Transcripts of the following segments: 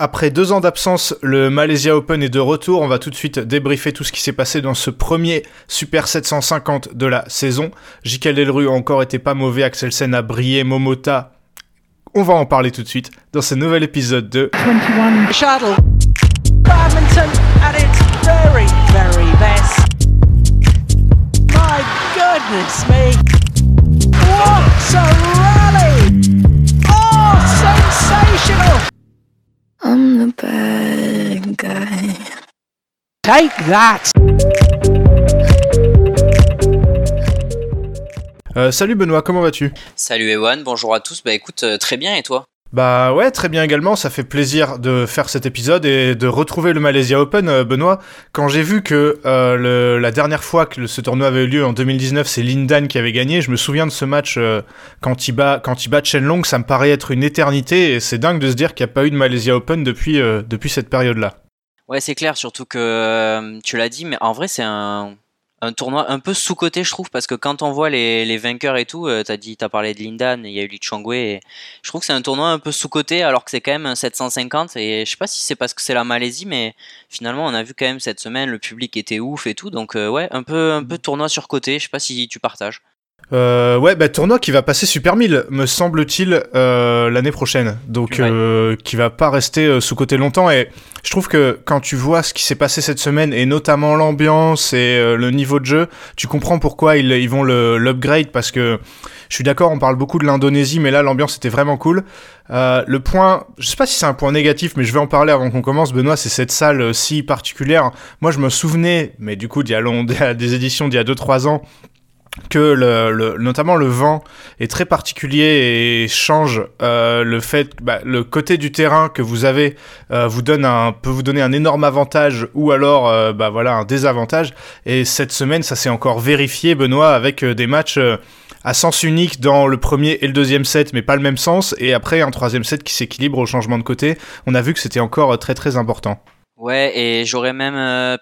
Après deux ans d'absence, le Malaysia Open est de retour. On va tout de suite débriefer tout ce qui s'est passé dans ce premier Super 750 de la saison. J.K. Delru a encore été pas mauvais, Axel Sen a brillé, Momota. On va en parler tout de suite dans ce nouvel épisode de 21 Shuttle. Badminton at its very, very best. My goodness me. What a rally! Oh, sensational! I'm the bad guy. Take that! Euh, salut Benoît, comment vas-tu? Salut Ewan, bonjour à tous. Bah écoute, euh, très bien et toi? Bah ouais, très bien également, ça fait plaisir de faire cet épisode et de retrouver le Malaysia Open, euh, Benoît. Quand j'ai vu que euh, la dernière fois que ce tournoi avait eu lieu en 2019, c'est Lindan qui avait gagné, je me souviens de ce match euh, quand, il bat, quand il bat Chen Long, ça me paraît être une éternité et c'est dingue de se dire qu'il n'y a pas eu de Malaysia Open depuis, depuis cette période-là. Ouais, c'est clair, surtout que tu l'as dit, mais en vrai c'est un un tournoi un peu sous-coté, je trouve, parce que quand on voit les, les vainqueurs et tout, euh, t'as dit, t'as parlé de Lindan, il y a eu Li et je trouve que c'est un tournoi un peu sous-coté, alors que c'est quand même un 750, et je sais pas si c'est parce que c'est la Malaisie, mais finalement, on a vu quand même cette semaine, le public était ouf et tout, donc euh, ouais, un peu, un peu tournoi sur-coté, je sais pas si tu partages. Euh, ouais, bah, tournoi qui va passer Super 1000, me semble-t-il, euh, l'année prochaine. Donc, euh, qui va pas rester euh, sous côté longtemps. Et je trouve que quand tu vois ce qui s'est passé cette semaine, et notamment l'ambiance et euh, le niveau de jeu, tu comprends pourquoi ils, ils vont l'upgrade. Parce que je suis d'accord, on parle beaucoup de l'Indonésie, mais là, l'ambiance était vraiment cool. le point, je sais pas si c'est un point négatif, mais je vais en parler avant qu'on commence, Benoît, c'est cette salle si particulière. Moi, je me souvenais, mais du coup, d'il y a des éditions d'il y a 2-3 ans, que le, notamment le vent est très particulier et change euh, le fait bah, le côté du terrain que vous avez euh, vous donne un peut vous donner un énorme avantage ou alors euh, bah voilà un désavantage. Et cette semaine ça s'est encore vérifié Benoît avec des matchs à sens unique dans le premier et le deuxième set mais pas le même sens. Et après un troisième set qui s'équilibre au changement de côté. On a vu que c'était encore très très important. Ouais, et j'aurais même,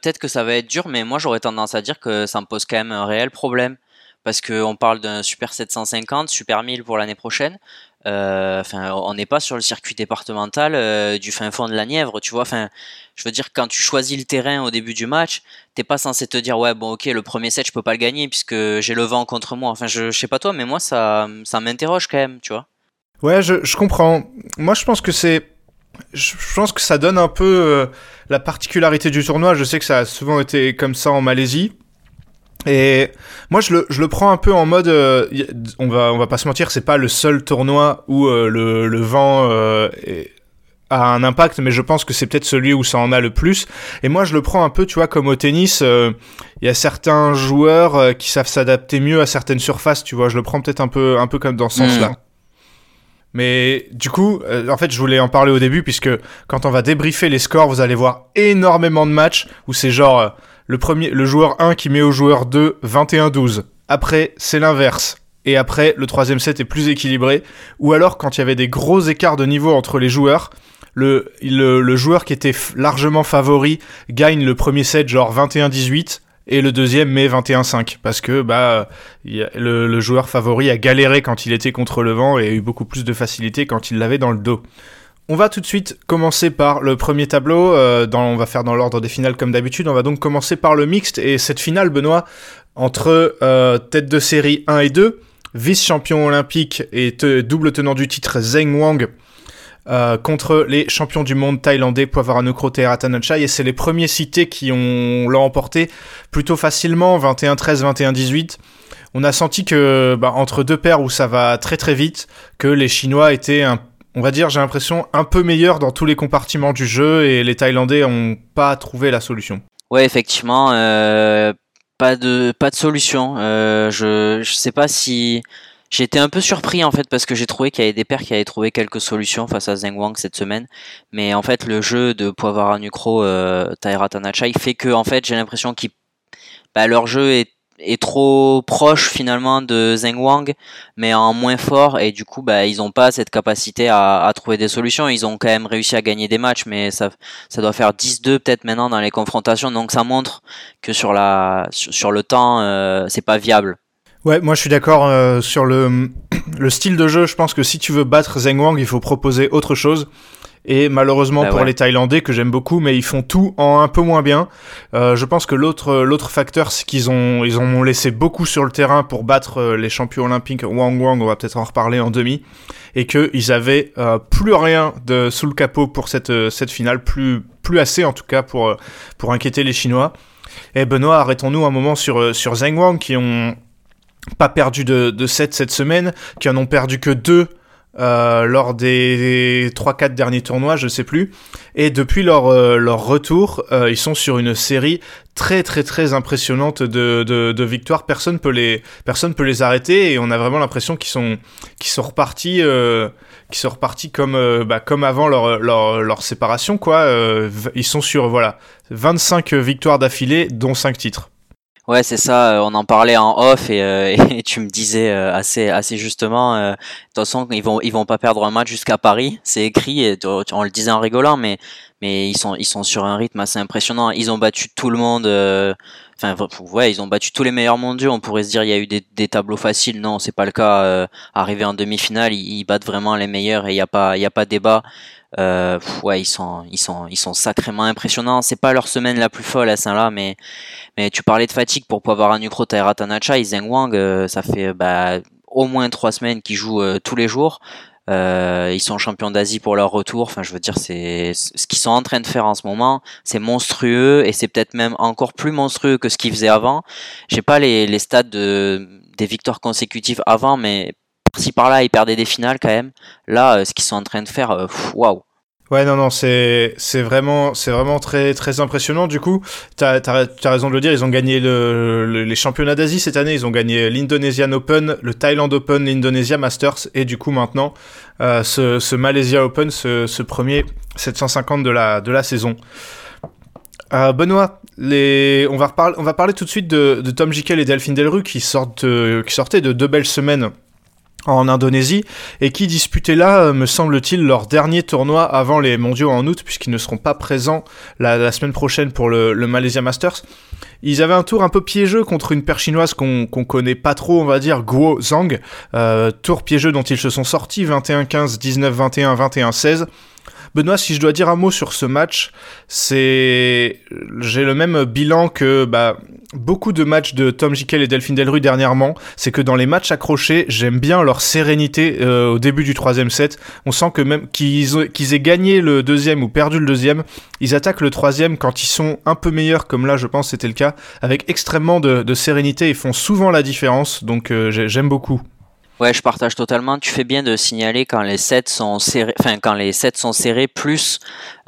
peut-être que ça va être dur, mais moi j'aurais tendance à dire que ça me pose quand même un réel problème parce qu'on parle d'un Super 750, Super 1000 pour l'année prochaine. Euh, on n'est pas sur le circuit départemental euh, du fin fond de la Nièvre, tu vois. Enfin, je veux dire, quand tu choisis le terrain au début du match, t'es pas censé te dire ouais bon ok le premier set je peux pas le gagner puisque j'ai le vent contre moi. Enfin, je, sais pas toi, mais moi ça ça m'interroge quand même, tu vois. Ouais, je, comprends. Moi, je pense que c'est je pense que ça donne un peu euh, la particularité du tournoi. Je sais que ça a souvent été comme ça en Malaisie. Et moi, je le, je le prends un peu en mode, euh, on va, on va pas se mentir, c'est pas le seul tournoi où euh, le, le, vent euh, a un impact, mais je pense que c'est peut-être celui où ça en a le plus. Et moi, je le prends un peu, tu vois, comme au tennis, il y a certains joueurs qui savent s'adapter mieux à certaines surfaces, tu vois. Je le prends peut-être un peu, un peu comme dans ce sens-là. Hmm. Mais du coup, en fait, je voulais en parler au début, puisque quand on va débriefer les scores, vous allez voir énormément de matchs où c'est genre le, joueur 1 qui met au joueur 2 21-12. Après, c'est l'inverse. Et après, le troisième set est plus équilibré. Ou alors, quand il y avait des gros écarts de niveau entre les joueurs, le, joueur qui était largement favori gagne le premier set genre 21-18 et le deuxième met 21-5 parce que bah le, joueur favori a galéré quand il était contre le vent et a eu beaucoup plus de facilité quand il l'avait dans le dos. On va tout de suite commencer par le premier tableau. Euh, dans, on va faire dans l'ordre des finales comme d'habitude. On va donc commencer par le mixte. Et cette finale, Benoît, entre euh, tête de série 1 et 2, vice-champion olympique et double tenant du titre Zheng Wang, euh, contre les champions du monde thaïlandais Poivaranukrote et Ratanachai. Et c'est les premiers cités qui ont l'ont plutôt facilement, 21-13, 21-18 on a senti que bah, entre deux paires où ça va très très vite, que les Chinois étaient un on va dire, j'ai l'impression, un peu meilleur dans tous les compartiments du jeu et les Thaïlandais n'ont pas trouvé la solution. Ouais, effectivement, euh, pas de pas de solution. Euh, je je sais pas si J'étais un peu surpris en fait parce que j'ai trouvé qu'il y avait des pairs qui avaient trouvé quelques solutions face à Zheng Wang cette semaine. Mais en fait le jeu de Poivara Nucro, euh, Taira Tanachai fait que en fait j'ai l'impression qu'ils bah, leur jeu est est trop proche finalement de Zheng Wang, mais en moins fort et du coup bah ils ont pas cette capacité à, trouver des solutions. Ils ont quand même réussi à gagner des matchs, mais ça ça doit faire 10-2 peut-être maintenant dans les confrontations, donc ça montre que sur la sur, le temps euh, c'est pas viable. Ouais, moi je suis d'accord euh, sur le le style de jeu. Je pense que si tu veux battre Zheng Wang, il faut proposer autre chose. Et malheureusement Bah pour ouais. les Thaïlandais que j'aime beaucoup, mais ils font tout en un peu moins bien. Euh, je pense que l'autre l'autre facteur, c'est qu'ils ont ils ont laissé beaucoup sur le terrain pour battre euh, les champions olympiques Wang Wang. On va peut-être en reparler en demi, et que ils avaient euh, plus rien de sous le capot pour cette euh, cette finale, plus plus assez en tout cas pour euh, pour inquiéter les Chinois. Et Benoît, arrêtons-nous un moment sur euh, sur Zheng Wang qui ont pas perdu de, de 7 cette semaine, qui en ont perdu que 2 euh, lors des 3-4 derniers tournois, je sais plus. Et depuis leur, euh, leur retour, euh, ils sont sur une série très très très impressionnante de, de, de victoires. Personne peut les personne peut les arrêter et on a vraiment l'impression qu'ils sont qu'ils sont repartis euh, qu'ils sont repartis comme euh, bah, comme avant leur, leur leur séparation quoi. Ils sont sur voilà 25 victoires d'affilée, dont 5 titres. Ouais, c'est ça. euh, On en parlait en off et, euh, tu me disais euh, assez assez justement. euh, De toute façon, ils vont ils vont pas perdre un match jusqu'à Paris. C'est écrit. Et on le disait en rigolant, mais mais ils sont ils sont sur un rythme assez impressionnant. Ils ont battu tout le monde. euh, Enfin, ouais, ils ont battu tous les meilleurs mondiaux. On pourrait se dire il y a eu des, des tableaux faciles. Non, c'est pas le cas. Arrivé en demi-finale, ils, ils battent vraiment les meilleurs et il y a pas il y a pas débat. Euh, ouais, ils sont ils sont ils sont sacrément impressionnants. C'est pas leur semaine la plus folle à Saint-Là, mais mais tu parlais de fatigue pour pouvoir un Ukro Tanacha et Zheng Wang, euh, ça fait bah, au moins trois semaines qu'ils jouent euh, tous les jours. Euh, ils sont champions d'Asie pour leur retour. Enfin, je veux dire, c'est ce qu'ils sont en train de faire en ce moment, c'est monstrueux et c'est peut-être même encore plus monstrueux que ce qu'ils faisaient avant. J'ai pas les, les stats de, des victoires consécutives avant, mais par-ci par-là, ils perdaient des finales quand même. Là, euh, ce qu'ils sont en train de faire, euh, waouh. Ouais, non, non, c'est c'est vraiment c'est vraiment très très impressionnant. Du coup, t'as as, raison de le dire. Ils ont gagné le, le- les championnats d'Asie cette année. Ils ont gagné l'Indonesian Open, le Thailand Open, l'Indonesia Masters et du coup maintenant euh, ce, ce Malaysia Open, ce, premier 750 de la de la saison. Benoît, on va on va parler tout de suite de, Tom Jikel et Delphine Delru qui sortent qui sortaient de deux belles semaines en Indonésie et qui disputaient là, euh, me semble-t-il, leur dernier tournoi avant les mondiaux en août, puisqu'ils ne seront pas présents la, semaine prochaine pour le, Malaysia Masters. Ils avaient un tour un peu piégeux contre une paire chinoise qu'on qu'on connaît pas trop, on va dire, Guo Zhang. Euh, tour piégeux dont ils se sont sortis 21-15, 19-21, 21-16. Benoît, si je dois dire un mot sur ce match, c'est j'ai le même bilan que bah, beaucoup de matchs de Tom Jikel et Delphine Delru dernièrement. C'est que dans les matchs accrochés, j'aime bien leur sérénité euh, au début du troisième set. On sent que même qu'ils qu'ils aient gagné le deuxième ou perdu le deuxième, ils attaquent le troisième quand ils sont un peu meilleurs, comme là je pense c'était le cas, avec extrêmement de, sérénité et font souvent la différence. Donc euh, j'ai- j'aime beaucoup. Ouais, je partage totalement. Tu fais bien de signaler quand les sets sont serrés, enfin quand les sets sont serrés, plus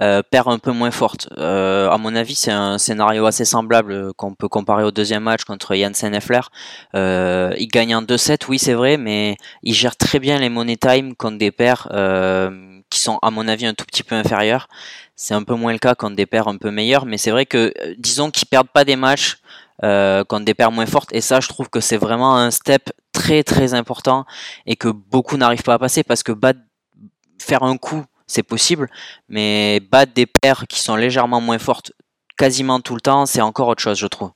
euh, paire un peu moins forte. Euh, à mon avis, c'est un scénario assez semblable euh, qu'on peut comparer au deuxième match contre Janssen Effler. Euh, ils gagnent en 2-7, oui c'est vrai, mais ils gèrent très bien les money time contre des paires euh, qui sont à mon avis un tout petit peu inférieures. C'est un peu moins le cas contre des paires un peu meilleures, mais c'est vrai que euh, disons qu'ils perdent pas des matchs euh, contre des paires moins fortes. Et ça, je trouve que c'est vraiment un step très important et que beaucoup n'arrivent pas à passer parce que battre, faire un coup, c'est possible, mais battre des paires qui sont légèrement moins fortes quasiment tout le temps, c'est encore autre chose, je trouve.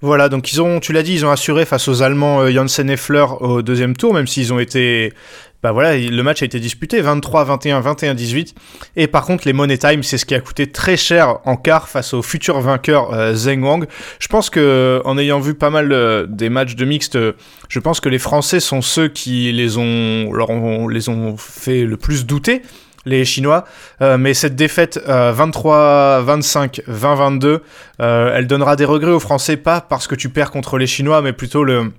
Voilà, donc ils ont, tu l'as dit, ils ont assuré face aux Allemands euh, Janssen et Fleur au deuxième tour, même s'ils ont été, bah voilà, il- le match a été disputé 23-21, 21-18. Et par contre, les Money Time, c'est ce qui a coûté très cher en quart face au futur vainqueur euh, Zheng Wang. Je pense que, en ayant vu pas mal euh, des matchs de mixte, je pense que les Français sont ceux qui les ont, leur les ont fait le plus douter les Chinois. Euh, mais cette défaite euh, 23-25, 20-22, euh, elle donnera des regrets aux Français, pas parce que tu perds contre les Chinois, mais plutôt le,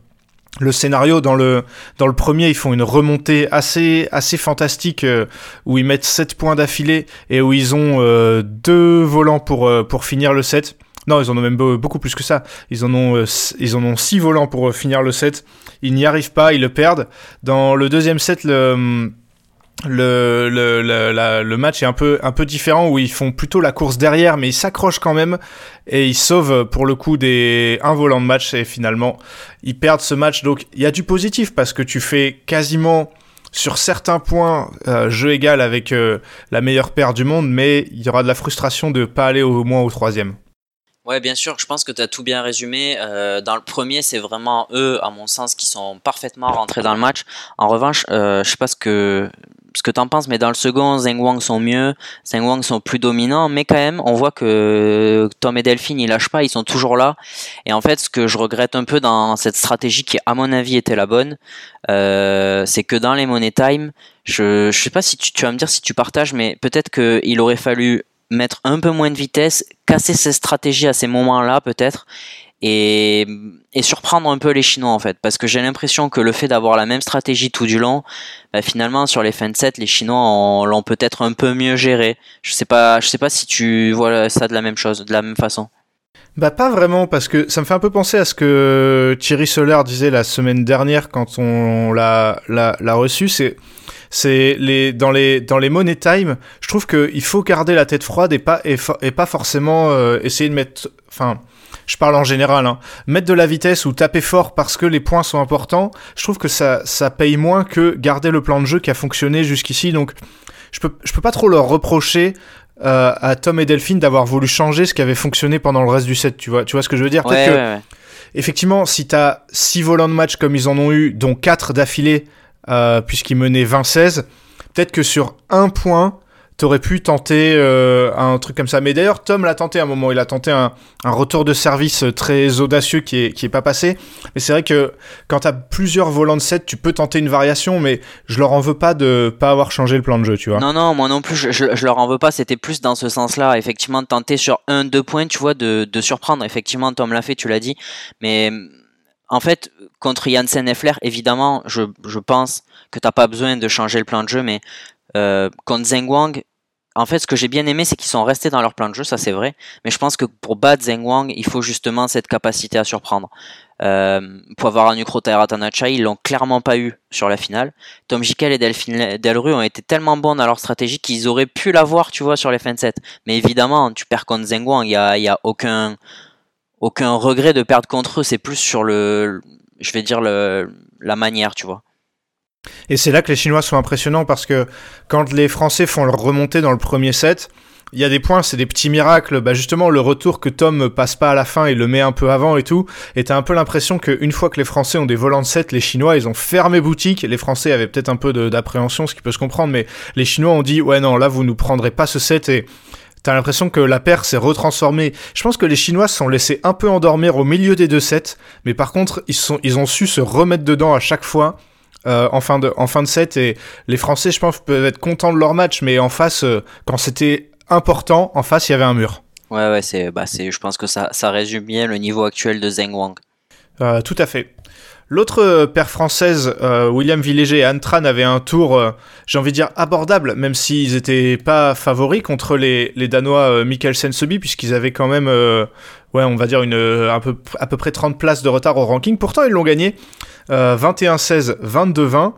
le scénario dans le dans le premier ils font une remontée assez assez fantastique euh, où ils mettent 7 points d'affilée et où ils ont euh, deux volants pour euh, pour finir le set. Non, ils en ont même be- beaucoup plus que ça. Ils en ont euh, ils en ont 6 volants pour euh, finir le set. Ils n'y arrivent pas, ils le perdent. Dans le deuxième set le le, le, le, match est un peu, un peu différent où ils font plutôt la course derrière mais ils s'accrochent quand même et ils sauvent pour le coup des un volant de match et finalement ils perdent ce match donc il y a du positif parce que tu fais quasiment sur certains points euh, jeu égal avec euh, la meilleure paire du monde mais il y aura de la frustration de pas aller au moins au troisième Ouais, bien sûr, je pense que tu as tout bien résumé. Euh, dans le premier, c'est vraiment eux, à mon sens, qui sont parfaitement rentrés dans le match. En revanche, euh, je sais pas ce que ce que t'en penses, mais dans le second, Zheng Wang sont mieux, Zheng Wang sont plus dominants, mais quand même, on voit que Tom et Delphine, ils lâchent pas, ils sont toujours là. Et en fait, ce que je regrette un peu dans cette stratégie qui, à mon avis, était la bonne, euh, c'est que dans les Money Time, je, je sais pas si tu, tu vas me dire si tu partages, mais peut-être qu'il aurait fallu mettre un peu moins de vitesse, casser ses stratégies à ces moments-là, peut-être, et, et, surprendre un peu les Chinois en fait. Parce que j'ai l'impression que le fait d'avoir la même stratégie tout du long bah, finalement sur les fins de set les Chinois l'ont peut-être un peu mieux géré. Je sais pas je sais pas si tu vois ça de la même chose de la même façon. Bah pas vraiment parce que ça me fait un peu penser à ce que Thierry Soler disait la semaine dernière quand on l'a l'a reçu. C'est c'est les dans les dans les money time je trouve qu'il faut garder la tête froide et pas et, pas forcément euh, essayer de mettre je parle en général, hein. mettre de la vitesse ou taper fort parce que les points sont importants, je trouve que ça, ça paye moins que garder le plan de jeu qui a fonctionné jusqu'ici. Donc, je peux, je peux pas trop leur reprocher euh, à Tom et Delphine d'avoir voulu changer ce qui avait fonctionné pendant le reste du set. Tu vois, tu vois ce que je veux dire? Que, effectivement, si t'as 6 volants de match comme ils en ont eu, dont 4 d'affilée, euh, puisqu'ils menaient 20-16, peut-être que sur un point, t'aurais pu tenter euh, un truc comme ça. Mais d'ailleurs, Tom l'a tenté à un moment. Il a tenté un, retour de service très audacieux qui est, qui est pas passé. Mais c'est vrai que quand t'as plusieurs volants de set, tu peux tenter une variation, mais je leur en veux pas de pas avoir changé le plan de jeu, tu vois. Non, non, moi non plus, je, je, leur en veux pas. C'était plus dans ce sens-là, effectivement, tenter sur un, deux points, tu vois, de, de surprendre. Effectivement, Tom l'a fait, tu l'as dit. Mais en fait, contre Janssen et Flair, évidemment, je, je pense que t'as pas besoin de changer le plan de jeu, mais euh, contre Zheng Wang, en fait, ce que j'ai bien aimé, c'est qu'ils sont restés dans leur plan de jeu, ça c'est vrai. Mais je pense que pour battre Zheng Wang, il faut justement cette capacité à surprendre. Euh, pour avoir un Ukro Taratanacha, ils l'ont clairement pas eu sur la finale. Tom Jikel et Delphine Delru ont été tellement bons dans leur stratégie qu'ils auraient pu l'avoir, tu vois, sur les fins de set. Mais évidemment, tu perds contre Zheng Wang, il y a, y a aucun, aucun regret de perdre contre eux. C'est plus sur le, je vais dire le, la manière, tu vois. Et c'est là que les Chinois sont impressionnants parce que quand les Français font leur remontée dans le premier set, il y a des points, c'est des petits miracles. Bah justement, le retour que Tom passe pas à la fin et le met un peu avant et tout. Et t'as un peu l'impression qu'une fois que les Français ont des volants de set, les Chinois, ils ont fermé boutique. Les Français avaient peut-être un peu d'appréhension, ce qui peut se comprendre, mais les Chinois ont dit, ouais non, là, vous nous prendrez pas ce set et T'as l'impression que la paire s'est retransformée. Je pense que les Chinois se sont laissés un peu endormir au milieu des deux sets, mais par contre, ils ont su se remettre dedans à chaque fois euh, en, fin de, en fin de set. Et les Français, je pense, peuvent être contents de leur match, mais en face, euh, quand c'était important, en face, il y avait un mur. Ouais, ouais, c'est, bah, c'est, je pense que ça, ça résume bien le niveau actuel de Zheng Wang. Euh, tout à fait. L'autre paire française, William Villéger et Anne Tran, avaient un tour, j'ai envie de dire, abordable, même s'ils n'étaient pas favoris contre les, les Danois Mikkelsen Sobi, puisqu'ils avaient quand même, ouais, on va dire, une, un peu, à peu près 30 places de retard au ranking. Pourtant, ils l'ont gagné. 21-16, euh, 22-20.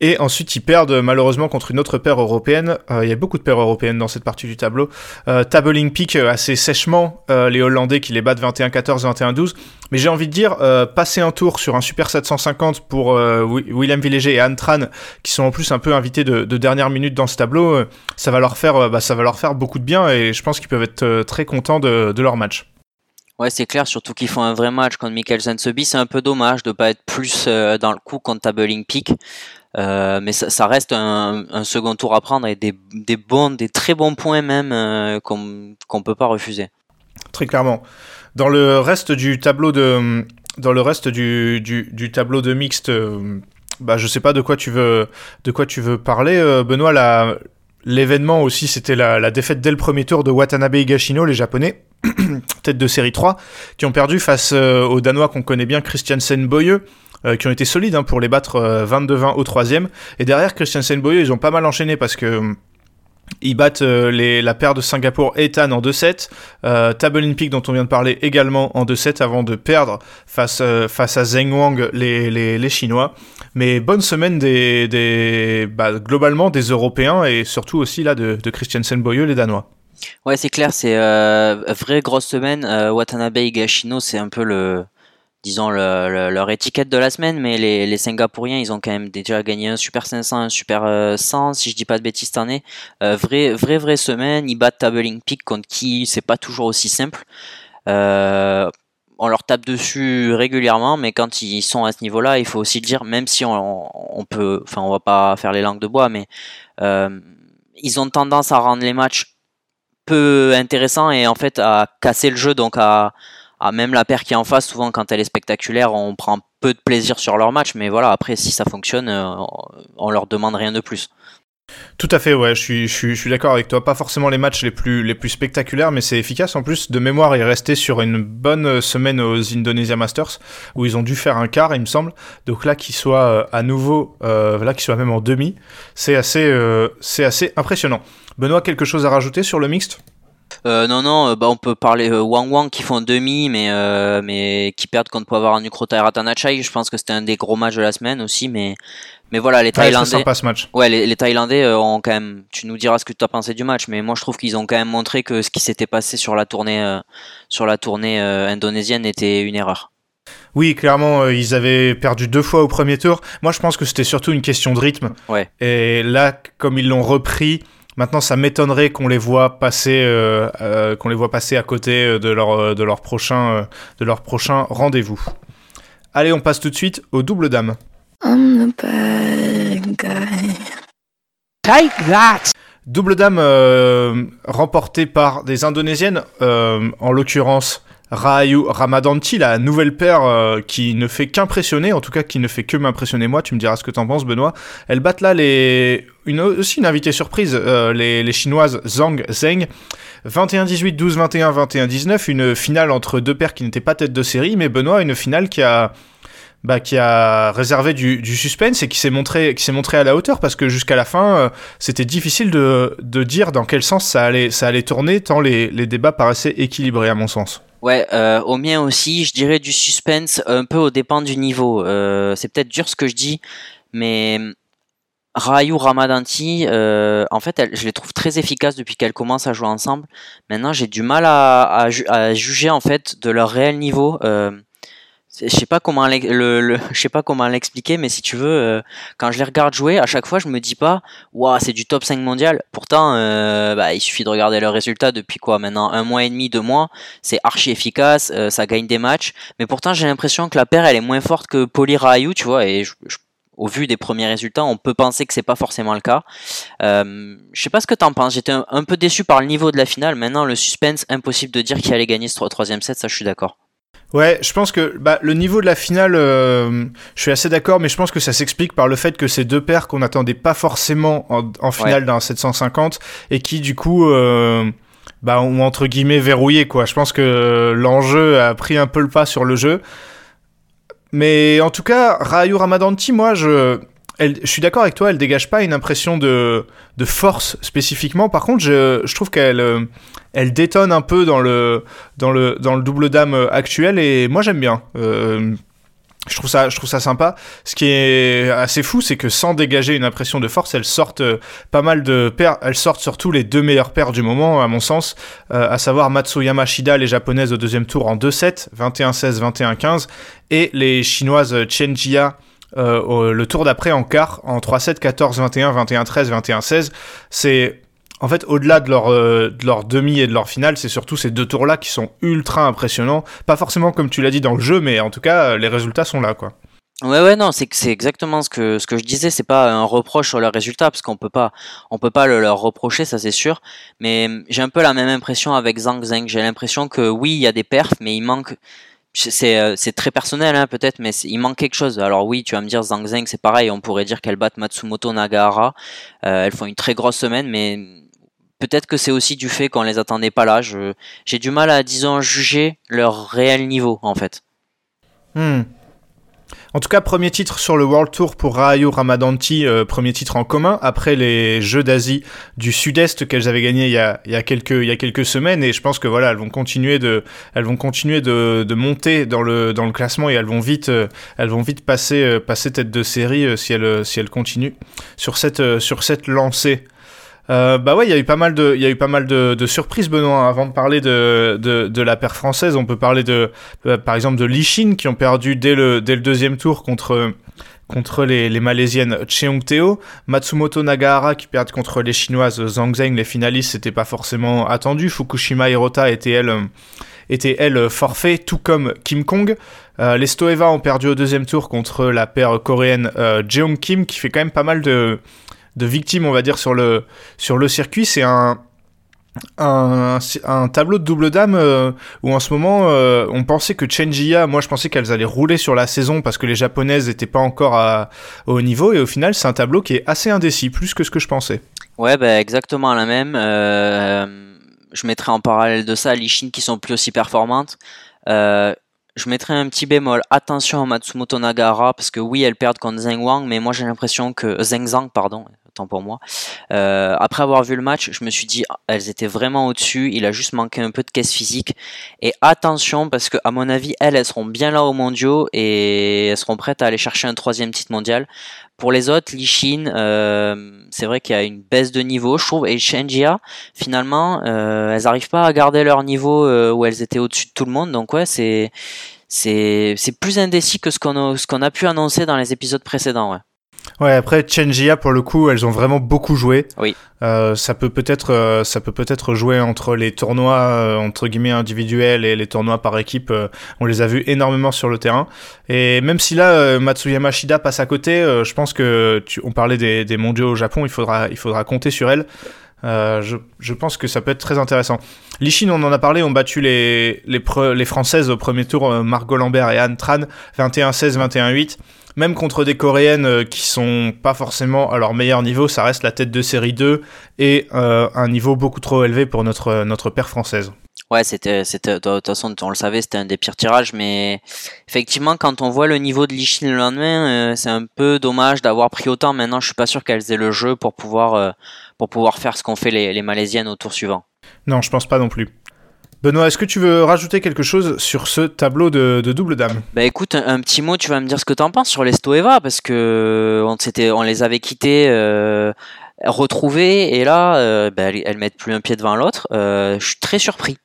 Et ensuite, ils perdent malheureusement contre une autre paire européenne. Euh, il y a beaucoup de paires européennes dans cette partie du tableau. Euh, tabling pick assez sèchement, les Hollandais qui les battent 21-14, 21-12. Mais j'ai envie de dire, passer un tour sur un Super 750 pour William Villéger et Anne Tran, qui sont en plus un peu invités de, dernière minute dans ce tableau, ça, va leur faire, bah, ça va leur faire beaucoup de bien et je pense qu'ils peuvent être très contents de, de leur match. Ouais, c'est clair, surtout qu'ils font un vrai match contre Michael Sensebi. C'est un peu dommage de pas être plus euh, dans le coup contre Tabling Peak. Euh, mais ça, reste un, second tour à prendre et des, bons, des très bons points même euh, qu'on ne peut pas refuser. Très clairement. Dans le reste du tableau de, dans le reste du, du, tableau de mixte, bah, je sais pas de quoi tu veux, de quoi tu veux parler, Benoît. La, l'événement aussi, c'était la, la défaite dès le premier tour de Watanabe Higashino, les Japonais. tête de série 3, qui ont perdu face euh, aux Danois qu'on connaît bien, Christiansen Boyeux, euh, qui ont été solides hein, pour les battre 22-20 euh, au troisième. Et derrière Christiansen Boyeux, ils ont pas mal enchaîné parce que ils battent les, la paire de Singapour et Tan en 2-7. Euh, Table Olympique dont on vient de parler également en 2-7 avant de perdre face, face à Zheng Wang les, les, les, Chinois. Mais bonne semaine des, des bah, globalement des Européens et surtout aussi là de, de Christiansen Boyeux les Danois. Ouais, c'est clair, c'est euh, vraie grosse semaine. Euh, Watanabe et Gashino, c'est un peu le, disons le, leur étiquette de la semaine, mais les, Singapouriens, ils ont quand même déjà gagné un Super 500, un Super 100, euh, si je dis pas de bêtises cette année. Euh, vraie, vraie, semaine. Ils battent Tabling Peak contre qui c'est pas toujours aussi simple. Euh, on leur tape dessus régulièrement, mais quand ils sont à ce niveau-là, il faut aussi le dire, même si on, on peut, enfin, on va pas faire les langues de bois, mais euh, ils ont tendance à rendre les matchs peu intéressants et en fait à casser le jeu, donc à, à même la paire qui est en face, souvent quand elle est spectaculaire, on prend peu de plaisir sur leur match, mais voilà, après si ça fonctionne, euh, on leur demande rien de plus. Tout à fait, ouais, je suis, d'accord avec toi. Pas forcément les matchs les plus, spectaculaires, mais c'est efficace. En plus, de mémoire, il est resté sur une bonne semaine aux Indonesia Masters, où ils ont dû faire un quart, il me semble. Donc là, qu'ils soient euh, à nouveau, euh, là, qu'ils soient même en demi, c'est assez, euh, c'est assez impressionnant. Benoît, quelque chose à rajouter sur le mixte? Euh, non, non, euh, bah, on peut parler euh, Wang Wang qui font demi, mais, euh, mais qui perdent contre un Nukrota et Ratanachai. Je pense que c'était un des gros matchs de la semaine aussi, mais, mais voilà, les Thaïlandais. sympa, ce match. Ouais, les, les, Thaïlandais ont quand même. Tu nous diras ce que tu as pensé du match, mais moi je trouve qu'ils ont quand même montré que ce qui s'était passé sur la tournée, sur la tournée indonésienne était une erreur. Oui, clairement, ils avaient perdu deux fois au premier tour. Moi, je pense que c'était surtout une question de rythme. Ouais. Et là, comme ils l'ont repris, Maintenant, ça m'étonnerait qu'on les voit passer, euh, euh, qu'on les voit passer à côté euh, de leur, de leur prochain, de leur prochain rendez-vous. Allez, on passe tout de suite au double dame. Take that. Double dame remporté par des Indonésiennes, en l'occurrence Rahayu Ramadanti, la nouvelle paire euh, qui ne fait qu'impressionner, en tout cas qui ne fait que m'impressionner moi, tu me diras ce que t'en penses Benoît. Elle battent là les... une, aussi une invitée surprise, euh, les, les, chinoises Zhang Zheng. 21-18, 12-21, 21-19, une finale entre deux paires qui n'étaient pas tête de série, mais Benoît, une finale qui a, bah, qui a réservé du, du suspense et qui s'est montré, qui s'est montré à la hauteur parce que jusqu'à la fin, euh, c'était difficile de, de dire dans quel sens ça allait, ça allait tourner tant les, les débats paraissaient équilibrés à mon sens. Ouais, euh, au mien aussi, je dirais du suspense un peu au dépend du niveau. Euh, c'est peut-être dur ce que je dis, mais Rayu Ramadanti, euh, en fait, je les trouve très efficaces depuis qu'elles commencent à jouer ensemble. Maintenant, j'ai du mal à, à, à, juger en fait de leur réel niveau. Euh, je sais pas comment le, je sais pas comment l'expliquer mais si tu veux euh, quand je les regarde jouer à chaque fois je me dis pas waouh c'est du top 5 mondial pourtant euh, bah, il suffit de regarder leurs résultats depuis quoi maintenant un mois et demi deux mois c'est archi efficace euh, ça gagne des matchs mais pourtant j'ai l'impression que la paire elle est moins forte que Poli Rayu tu vois et au vu des premiers résultats, on peut penser que c'est pas forcément le cas. Euh, je sais pas ce que t'en penses. J'étais un, peu déçu par le niveau de la finale. Maintenant, le suspense, impossible de dire qui allait gagner ce troisième set. Ça, je suis d'accord. Ouais, je pense que bah, le niveau de la finale, euh, je suis assez d'accord, mais je pense que ça s'explique par le fait que ces deux paires qu'on n'attendait pas forcément en, finale d'un 750 et qui du coup euh, bah, ont entre guillemets verrouillé quoi. Je pense que l'enjeu a pris un peu le pas sur le jeu. Mais en tout cas, Rayu Ramadanti, moi je je suis d'accord avec toi, elle dégage pas une impression de, force spécifiquement. Par contre, je, trouve qu'elle euh, elle détonne un peu dans le, double dame actuel et moi j'aime bien. Euh, je trouve ça, je trouve ça sympa. Ce qui est assez fou, c'est que sans dégager une impression de force, elles sortent euh, pas mal de paires. Elles sortent surtout les deux meilleures paires du moment, à mon sens, à savoir Matsuyama Shida, les japonaises au deuxième tour en 2-7, 21-16, 21-15, et les chinoises Chen Jia euh, le tour d'après en quart, en 3-7, 14, 21, 21, 13, 21, 16. C'est en fait, au-delà de leur, euh, de leur demi et de leur finale, c'est surtout ces deux tours-là qui sont ultra impressionnants. Pas forcément comme tu l'as dit dans le jeu, mais en tout cas, les résultats sont là, quoi. Ouais ouais non c'est exactement ce que ce que je disais c'est pas un reproche sur leurs résultats parce qu'on peut pas on peut pas le leur reprocher ça c'est sûr mais j'ai un peu la même impression avec Zhang Zheng j'ai l'impression que oui il y a des perfs mais il manque c'est très personnel hein, peut-être, mais il manque quelque chose. Alors oui, tu vas me dire Zhang Zheng, c'est pareil, on pourrait dire qu'elles battent Matsumoto Nagahara. Euh, elles font une très grosse semaine, mais peut-être que c'est aussi du fait qu'on les attendait pas là. J'ai du mal à, disons, juger leur réel niveau en fait. Hmm. En tout cas, premier titre sur le World Tour pour Rahayu Ramadanti, euh, premier titre en commun après les Jeux d'Asie du Sud-Est qu'elles avaient gagné il y, a, quelques, semaines et je pense que voilà, elles vont continuer de, monter dans le, classement et elles vont vite, euh, euh, passer tête de série si elles, continuent sur cette lancée. Euh, bah ouais, il y a eu pas mal de, surprises, Benoît. Avant de parler de, la paire française, on peut parler de, euh, par exemple, de Lishin qui ont perdu dès le, deuxième tour contre les, Malaisiennes Cheong Teo, Matsumoto Nagahara qui perdent contre les Chinoises Zhang Zheng, les finalistes, c'était pas forcément attendu. Fukushima Hirota était elle, était elle forfait, tout comme Kim Kong. les Stoeva ont perdu au deuxième tour contre la paire coréenne Jeong Kim, qui fait quand même pas mal de, de victimes, on va dire, sur le, sur le circuit. C'est un, un, tableau de double dame euh, où en ce moment euh, on pensait que Chenjia, moi je pensais qu'elles allaient rouler sur la saison parce que les japonaises n'étaient pas encore à, au niveau et au final c'est un tableau qui est assez indécis, plus que ce que je pensais. Ouais, bah, exactement la même. Euh, je mettrais en parallèle de ça les Chines qui sont plus aussi performantes. je mettrais un petit bémol. Attention à Matsumoto Nagara parce que oui, elles perdent contre Zheng Wang, mais moi j'ai l'impression que Zheng Zhang, pardon, pour moi. Euh, après avoir vu le match, je me suis dit, elles étaient vraiment au-dessus. Il a juste manqué un peu de caisse physique. Et attention, parce que à mon avis, elles, elles seront bien là au mondiaux et elles seront prêtes à aller chercher un troisième titre mondial. Pour les autres, Lishin, euh, c'est vrai qu'il y a une baisse de niveau, je trouve, et Shenjia, finalement, euh, elles n'arrivent pas à garder leur niveau où elles étaient au-dessus de tout le monde. Donc ouais, c'est c'est plus indécis que ce qu'on a, qu'on a pu annoncer dans les épisodes précédents. Ouais. Ouais, après Chenjia pour le coup, elles ont vraiment beaucoup joué. Oui. Euh, ça peut peut-être, euh, ça peut peut-être jouer entre les tournois euh, entre guillemets individuels et les tournois par équipe. Euh, on les a vus énormément sur le terrain. Et même si là Matsuyama Shida passe à côté, je pense que tu, on parlait des, des, mondiaux au Japon, il faudra, il faudra compter sur elle. Je, je, pense que ça peut être très intéressant. L'Ichine, on en a parlé, ont battu les, les, les Françaises au premier tour, Margot Lambert et Anne Tran, 21-16, 21-8 même contre des coréennes euh, qui sont pas forcément à leur meilleur niveau, ça reste la tête de série 2 et euh, un niveau beaucoup trop élevé pour notre, notre paire française. Ouais, c'était, c'était, de toute façon, on le savait, c'était un des pires tirages, mais effectivement, quand on voit le niveau de l'Ichine le lendemain, euh, c'est un peu dommage d'avoir pris autant. Maintenant, je suis pas sûr qu'elles aient le jeu pour pouvoir, pour pouvoir faire ce qu'ont fait les, les Malaisiennes au tour suivant. Non, je pense pas non plus. Benoît, est-ce que tu veux rajouter quelque chose sur ce tableau de, double dame Bah écoute, un, petit mot, tu vas me dire ce que t'en penses sur les Stoeva, parce que on, on les avait quittés, euh, retrouvés, et là, euh, bah, elles, mettent plus un pied devant l'autre. Euh, je suis très surpris.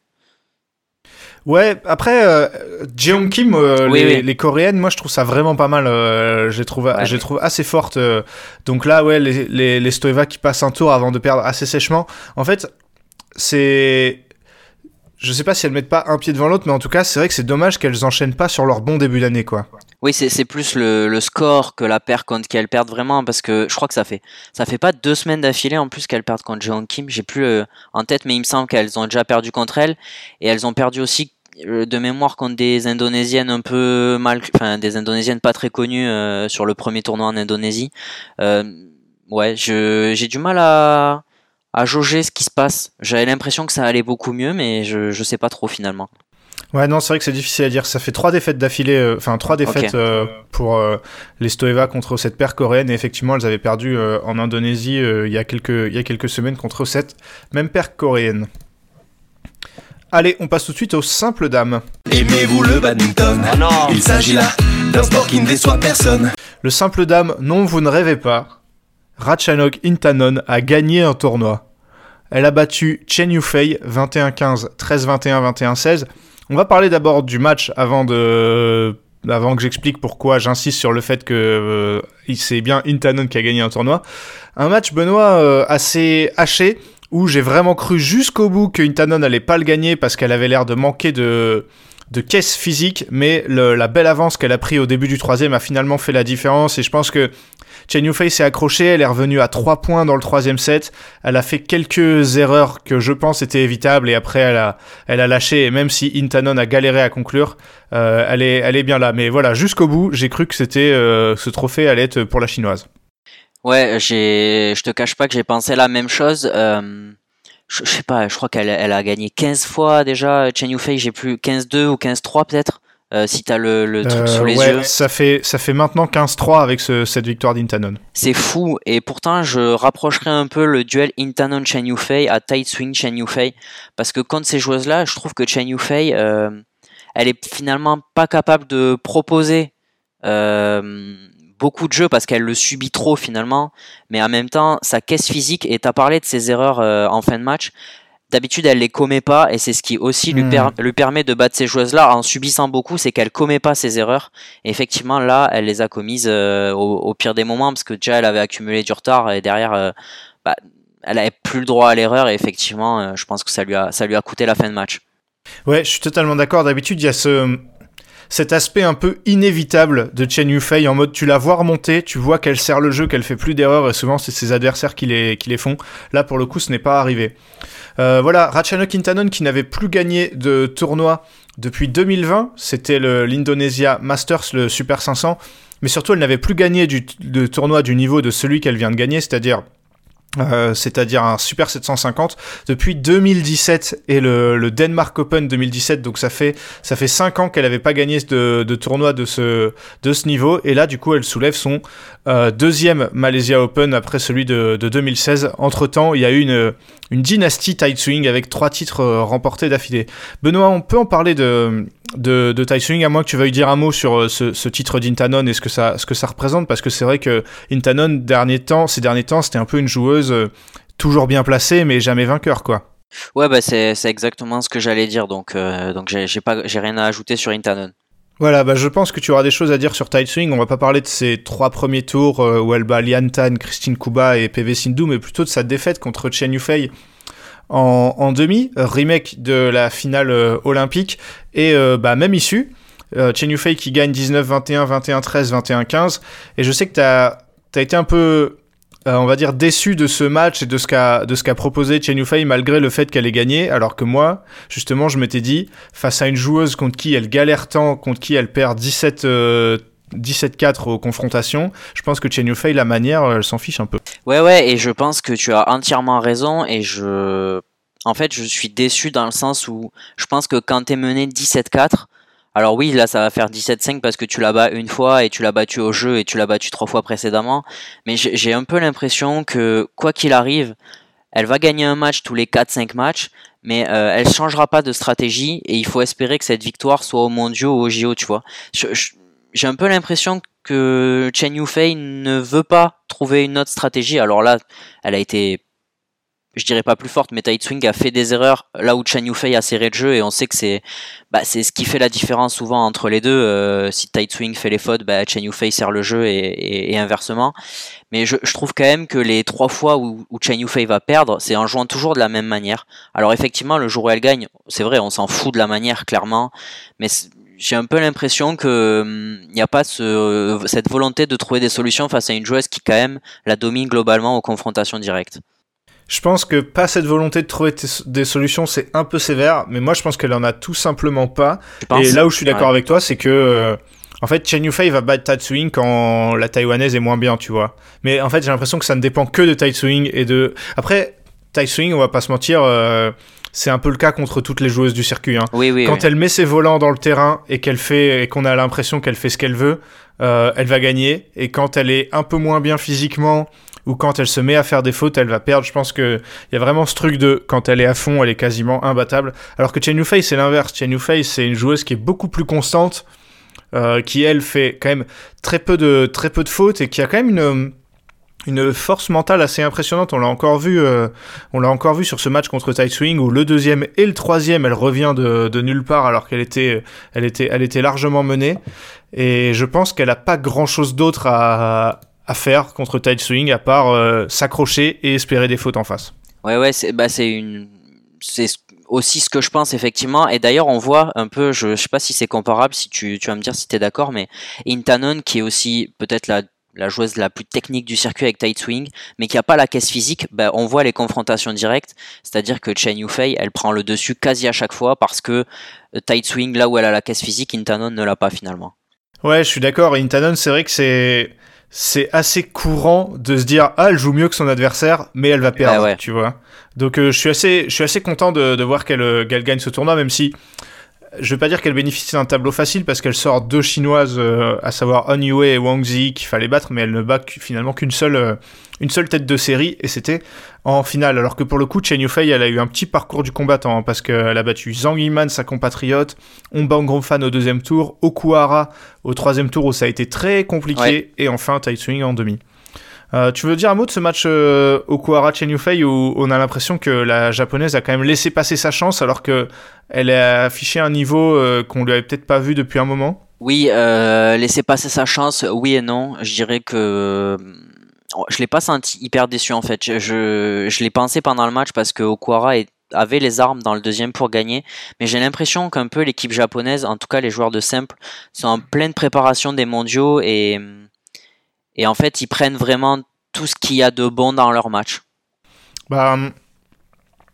Ouais, après, euh, Jeong Kim, les, coréennes, moi je trouve ça vraiment pas mal. je les trouve, je trouve assez fortes. donc là, ouais, les, les, les Stoeva qui passent un tour avant de perdre assez sèchement. En fait, c'est je sais pas si elles mettent pas un pied devant l'autre, mais en tout cas, c'est vrai que c'est dommage qu'elles enchaînent pas sur leur bon début d'année, quoi. Oui, c'est plus le, score que la paire contre qu'elles perdent vraiment, parce que je crois que ça fait ça fait pas deux semaines d'affilée en plus qu'elles perdent contre Jeon Kim. J'ai plus euh, en tête, mais il me semble qu'elles ont déjà perdu contre elles et elles ont perdu aussi euh, de mémoire contre des indonésiennes un peu mal, enfin des indonésiennes pas très connues euh, sur le premier tournoi en Indonésie. ouais, j'ai du mal à à jauger ce qui se passe. J'avais l'impression que ça allait beaucoup mieux, mais je, je sais pas trop finalement. Ouais, non, c'est vrai que c'est difficile à dire. Ça fait trois défaites d'affilée, euh, enfin trois défaites euh, pour euh, les Stoeva contre cette paire coréenne. Et effectivement, elles avaient perdu en Indonésie il, y a quelques, il y a quelques semaines contre cette même paire coréenne. Allez, on passe tout de suite aux simples dames. Aimez-vous le badminton? Ah non. Il s'agit là d'un sport qui ne déçoit personne. Le simple dame, non, vous ne rêvez pas. Ratchanok Intanon a gagné un tournoi. Elle a battu Chen Yufei 21-15, 13-21, 21-16. On va parler d'abord du match avant de avant que j'explique pourquoi j'insiste sur le fait que euh, c'est bien Intanon qui a gagné un tournoi. Un match Benoît euh, assez haché où j'ai vraiment cru jusqu'au bout que Intanon n'allait pas le gagner parce qu'elle avait l'air de manquer de de caisse physique, mais la belle avance qu'elle a pris au début du troisième a finalement fait la différence et je pense que Chen Yufei s'est accrochée, elle est revenue à 3 points dans le troisième set. Elle a fait quelques erreurs que je pense étaient évitables et après elle a, elle a lâché. Et même si Intanon a galéré à conclure, euh, elle, est, elle est bien là. Mais voilà, jusqu'au bout, j'ai cru que c'était euh, ce trophée allait être pour la chinoise. Ouais, j'ai, je te cache pas que j'ai pensé la même chose. Euh, je, sais pas, je crois qu'elle elle a gagné 15 fois déjà. Chen Yufei, j'ai plus 15-2 ou 15-3 peut-être. Euh, si t'as le, le truc sur les ouais, yeux. Ça fait, ça fait maintenant 15-3 avec ce, cette victoire d'Intanon. C'est fou, et pourtant je rapprocherai un peu le duel Intanon-Chen Yufei à tight swing Chen Yufei, parce que contre ces joueuses-là, je trouve que Chen Yufei, euh, elle est finalement pas capable de proposer euh, beaucoup de jeux parce qu'elle le subit trop finalement, mais en même temps, sa caisse physique, et t'as parlé de ses erreurs euh, en fin de match, D'habitude, elle les commet pas et c'est ce qui aussi lui, hmm. lui, permet de battre ces joueuses-là en subissant beaucoup, c'est qu'elle commet pas ses erreurs. Et effectivement, là, elle les a commises euh, au, pire des moments parce que déjà, elle avait accumulé du retard et derrière, euh, bah, elle avait plus le droit à l'erreur et effectivement, euh, je pense que ça lui a, ça lui a coûté la fin de match. Ouais, je suis totalement d'accord. D'habitude, il y a ce, cet aspect un peu inévitable de Chen Yufei en mode tu la vois remonter, tu vois qu'elle sert le jeu, qu'elle fait plus d'erreurs et souvent c'est ses adversaires qui les, font. Là pour le coup ce n'est pas arrivé. Euh, voilà, Ratchano Kintanon qui n'avait plus gagné de tournoi depuis 2020, c'était l'Indonesia Masters, le Super 500, mais surtout elle n'avait plus gagné de tournoi du niveau de celui qu'elle vient de gagner, c'est-à-dire euh, c'est-à-dire un Super 750 depuis 2017 et le, le, Denmark Open 2017 donc ça fait ça fait 5 ans qu'elle avait pas gagné de, de, tournoi de ce de ce niveau. Et là du coup elle soulève son euh, deuxième Malaysia Open après celui de, de 2016 entre temps il y a eu une une dynastie tight swing avec trois titres euh, remportés d'affilée. Benoît on peut en parler de de, de Swing, à moins que tu veuilles dire un mot sur euh, ce, ce titre d'Intanon et ce que ça, ce que ça représente, parce que c'est vrai que Intanon, dernier temps, ces derniers temps, c'était un peu une joueuse euh, toujours bien placée, mais jamais vainqueur, quoi. Ouais, bah c'est exactement ce que j'allais dire, donc, euh, donc j'ai pas, j'ai rien à ajouter sur Intanon. Voilà, bah je pense que tu auras des choses à dire sur Tide Swing. On va pas parler de ses trois premiers tours où elle bat Lian Tan, Christine Kuba et PV Sindhu, mais plutôt de sa défaite contre Chen Yufei en, demi, remake de la finale euh, olympique, et euh, bah, même issue. Euh, Chen Yufei qui gagne 19-21, 21-13, 21-15. Et je sais que tu as, été un peu, on va dire, déçu de ce match et de ce qu'a, qu'a proposé Chen Yufei malgré le fait qu'elle ait gagné. Alors que moi, justement, je m'étais dit, face à une joueuse contre qui elle galère tant, contre qui elle perd 17 17-4 aux confrontations, je pense que Chen Yufei, la manière, elle s'en fiche un peu. Ouais, ouais, et je pense que tu as entièrement raison, et je. En fait, je suis déçu dans le sens où je pense que quand t'es mené 17-4, alors oui, là ça va faire 17-5 parce que tu l'as battu une fois et tu l'as battu au jeu et tu l'as battu trois fois précédemment, mais j'ai un peu l'impression que quoi qu'il arrive, elle va gagner un match tous les 4-5 matchs, mais euh, elle changera pas de stratégie et il faut espérer que cette victoire soit au mondiaux ou au JO, tu vois j'ai un peu l'impression que Chen Yufei ne veut pas trouver une autre stratégie. Alors là, elle a été, je dirais pas plus forte, mais Tight Swing a fait des erreurs là où Chen Yufei a serré le jeu et on sait que c'est, bah, c'est ce qui fait la différence souvent entre les deux. Euh, si Tight Swing fait les fautes, bah, Chen Yufei sert le jeu et, inversement. Mais je, trouve quand même que les trois fois où, où Chen Yufei va perdre, c'est en jouant toujours de la même manière. Alors effectivement, le jour où elle gagne, c'est vrai, on s'en fout de la manière clairement, mais j'ai un peu l'impression que il hum, n'y a pas ce, cette volonté de trouver des solutions face à une joueuse qui quand même la domine globalement aux confrontations directes. Je pense que pas cette volonté de trouver des solutions, c'est un peu sévère, mais moi je pense qu'elle en a tout simplement pas. Et là où je suis d'accord avec toi, c'est que euh, en fait Chen Yufei va battre Tatsuing quand la taïwanaise est moins bien, tu vois. Mais en fait j'ai l'impression que ça ne dépend que de Tatsuing et de. Après Tatsuing, on va pas se mentir. Euh, c'est un peu le cas contre toutes les joueuses du circuit. Hein. Oui, oui, Quand elle met ses volants dans le terrain et qu'elle fait et qu'on a l'impression qu'elle fait ce qu'elle veut, euh, elle va gagner. Et quand elle est un peu moins bien physiquement ou quand elle se met à faire des fautes, elle va perdre. Je pense que il y a vraiment ce truc de quand elle est à fond, elle est quasiment imbattable. Alors que Chen Yufei, c'est l'inverse. Chen Yufei, c'est une joueuse qui est beaucoup plus constante, euh, qui elle fait quand même très peu de très peu de fautes et qui a quand même une une force mentale assez impressionnante. On l'a encore vu, euh, on l'a encore vu sur ce match contre Tight Swing où le deuxième et le troisième, elle revient de, de nulle part alors qu'elle était, elle était, elle était largement menée. Et je pense qu'elle a pas grand chose d'autre à, à faire contre Tight Swing à part euh, s'accrocher et espérer des fautes en face. Ouais, ouais, c'est, bah, une, c'est aussi ce que je pense effectivement. Et d'ailleurs, on voit un peu, je, je sais pas si c'est comparable, si tu, tu vas me dire si tu es d'accord, mais Intanon qui est aussi peut-être la la joueuse la plus technique du circuit avec tight swing, mais qui a pas la caisse physique, ben, on voit les confrontations directes, c'est-à-dire que Chen Yufei, elle prend le dessus quasi à chaque fois parce que euh, tight swing, là où elle a la caisse physique, Intanon ne l'a pas finalement. Ouais, je suis d'accord. Intanon, c'est vrai que c'est c'est assez courant de se dire ah elle joue mieux que son adversaire, mais elle va perdre, tu vois. Donc euh, je suis assez je suis assez content de, de voir qu'elle euh, qu'elle gagne ce tournoi, même si je veux pas dire qu'elle bénéficie d'un tableau facile parce qu'elle sort deux chinoises, euh, à savoir On Yue et Wang Zi qu'il fallait battre, mais elle ne bat finalement qu'une seule, euh, une seule tête de série et c'était en finale. Alors que pour le coup, Chen Yufei, elle a eu un petit parcours du combattant hein, parce qu'elle a battu Zhang Yiman, sa compatriote, Ombang Fan au deuxième tour, Okuhara au troisième tour où ça a été très compliqué et enfin Tai en demi. Euh, tu veux dire un mot de ce match euh, Okuhara Chen Yufei où on a l'impression que la japonaise a quand même laissé passer sa chance alors que elle a affiché un niveau euh, qu'on lui avait peut-être pas vu depuis un moment? Oui, euh, laisser passer sa chance, oui et non. Je dirais que je l'ai pas senti hyper déçu en fait. Je, l'ai pensé pendant le match parce que Okuhara est avait les armes dans le deuxième pour gagner. Mais j'ai l'impression qu'un peu l'équipe japonaise, en tout cas les joueurs de simple, sont en pleine préparation des mondiaux et, et en fait ils prennent vraiment tout ce qu'il y a de bon dans leur match. Bah,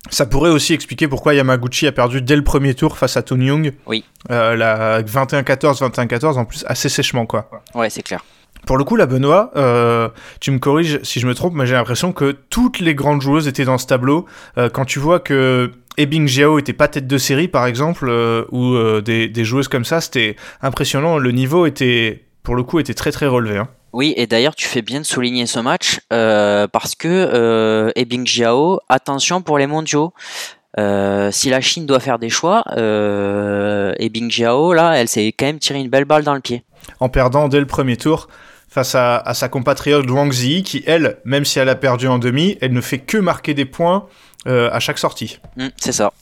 ça pourrait aussi expliquer pourquoi Yamaguchi a perdu dès le premier tour face à Tony Young. Oui. Euh, la 21-14, 21-14, en plus assez sèchement, quoi. Ouais, c'est clair. Pour le coup, la Benoît, euh, tu me corriges si je me trompe, mais j'ai l'impression que toutes les grandes joueuses étaient dans ce tableau. Euh, quand tu vois que Ebing Jiao était pas tête de série, par exemple, ou des, des, joueuses comme ça, c'était impressionnant. Le niveau était, pour le coup, était très très relevé. Hein. Oui, et d'ailleurs, tu fais bien de souligner ce match euh, parce que euh, Ebing Jiao, attention pour les mondiaux. Euh, si la Chine doit faire des choix, euh, Ebing Jiao, là, elle s'est quand même tiré une belle balle dans le pied. En perdant dès le premier tour face à, à sa compatriote Wang Zi, qui, elle, même si elle a perdu en demi, elle ne fait que marquer des points euh, à chaque sortie. Mm, c'est ça.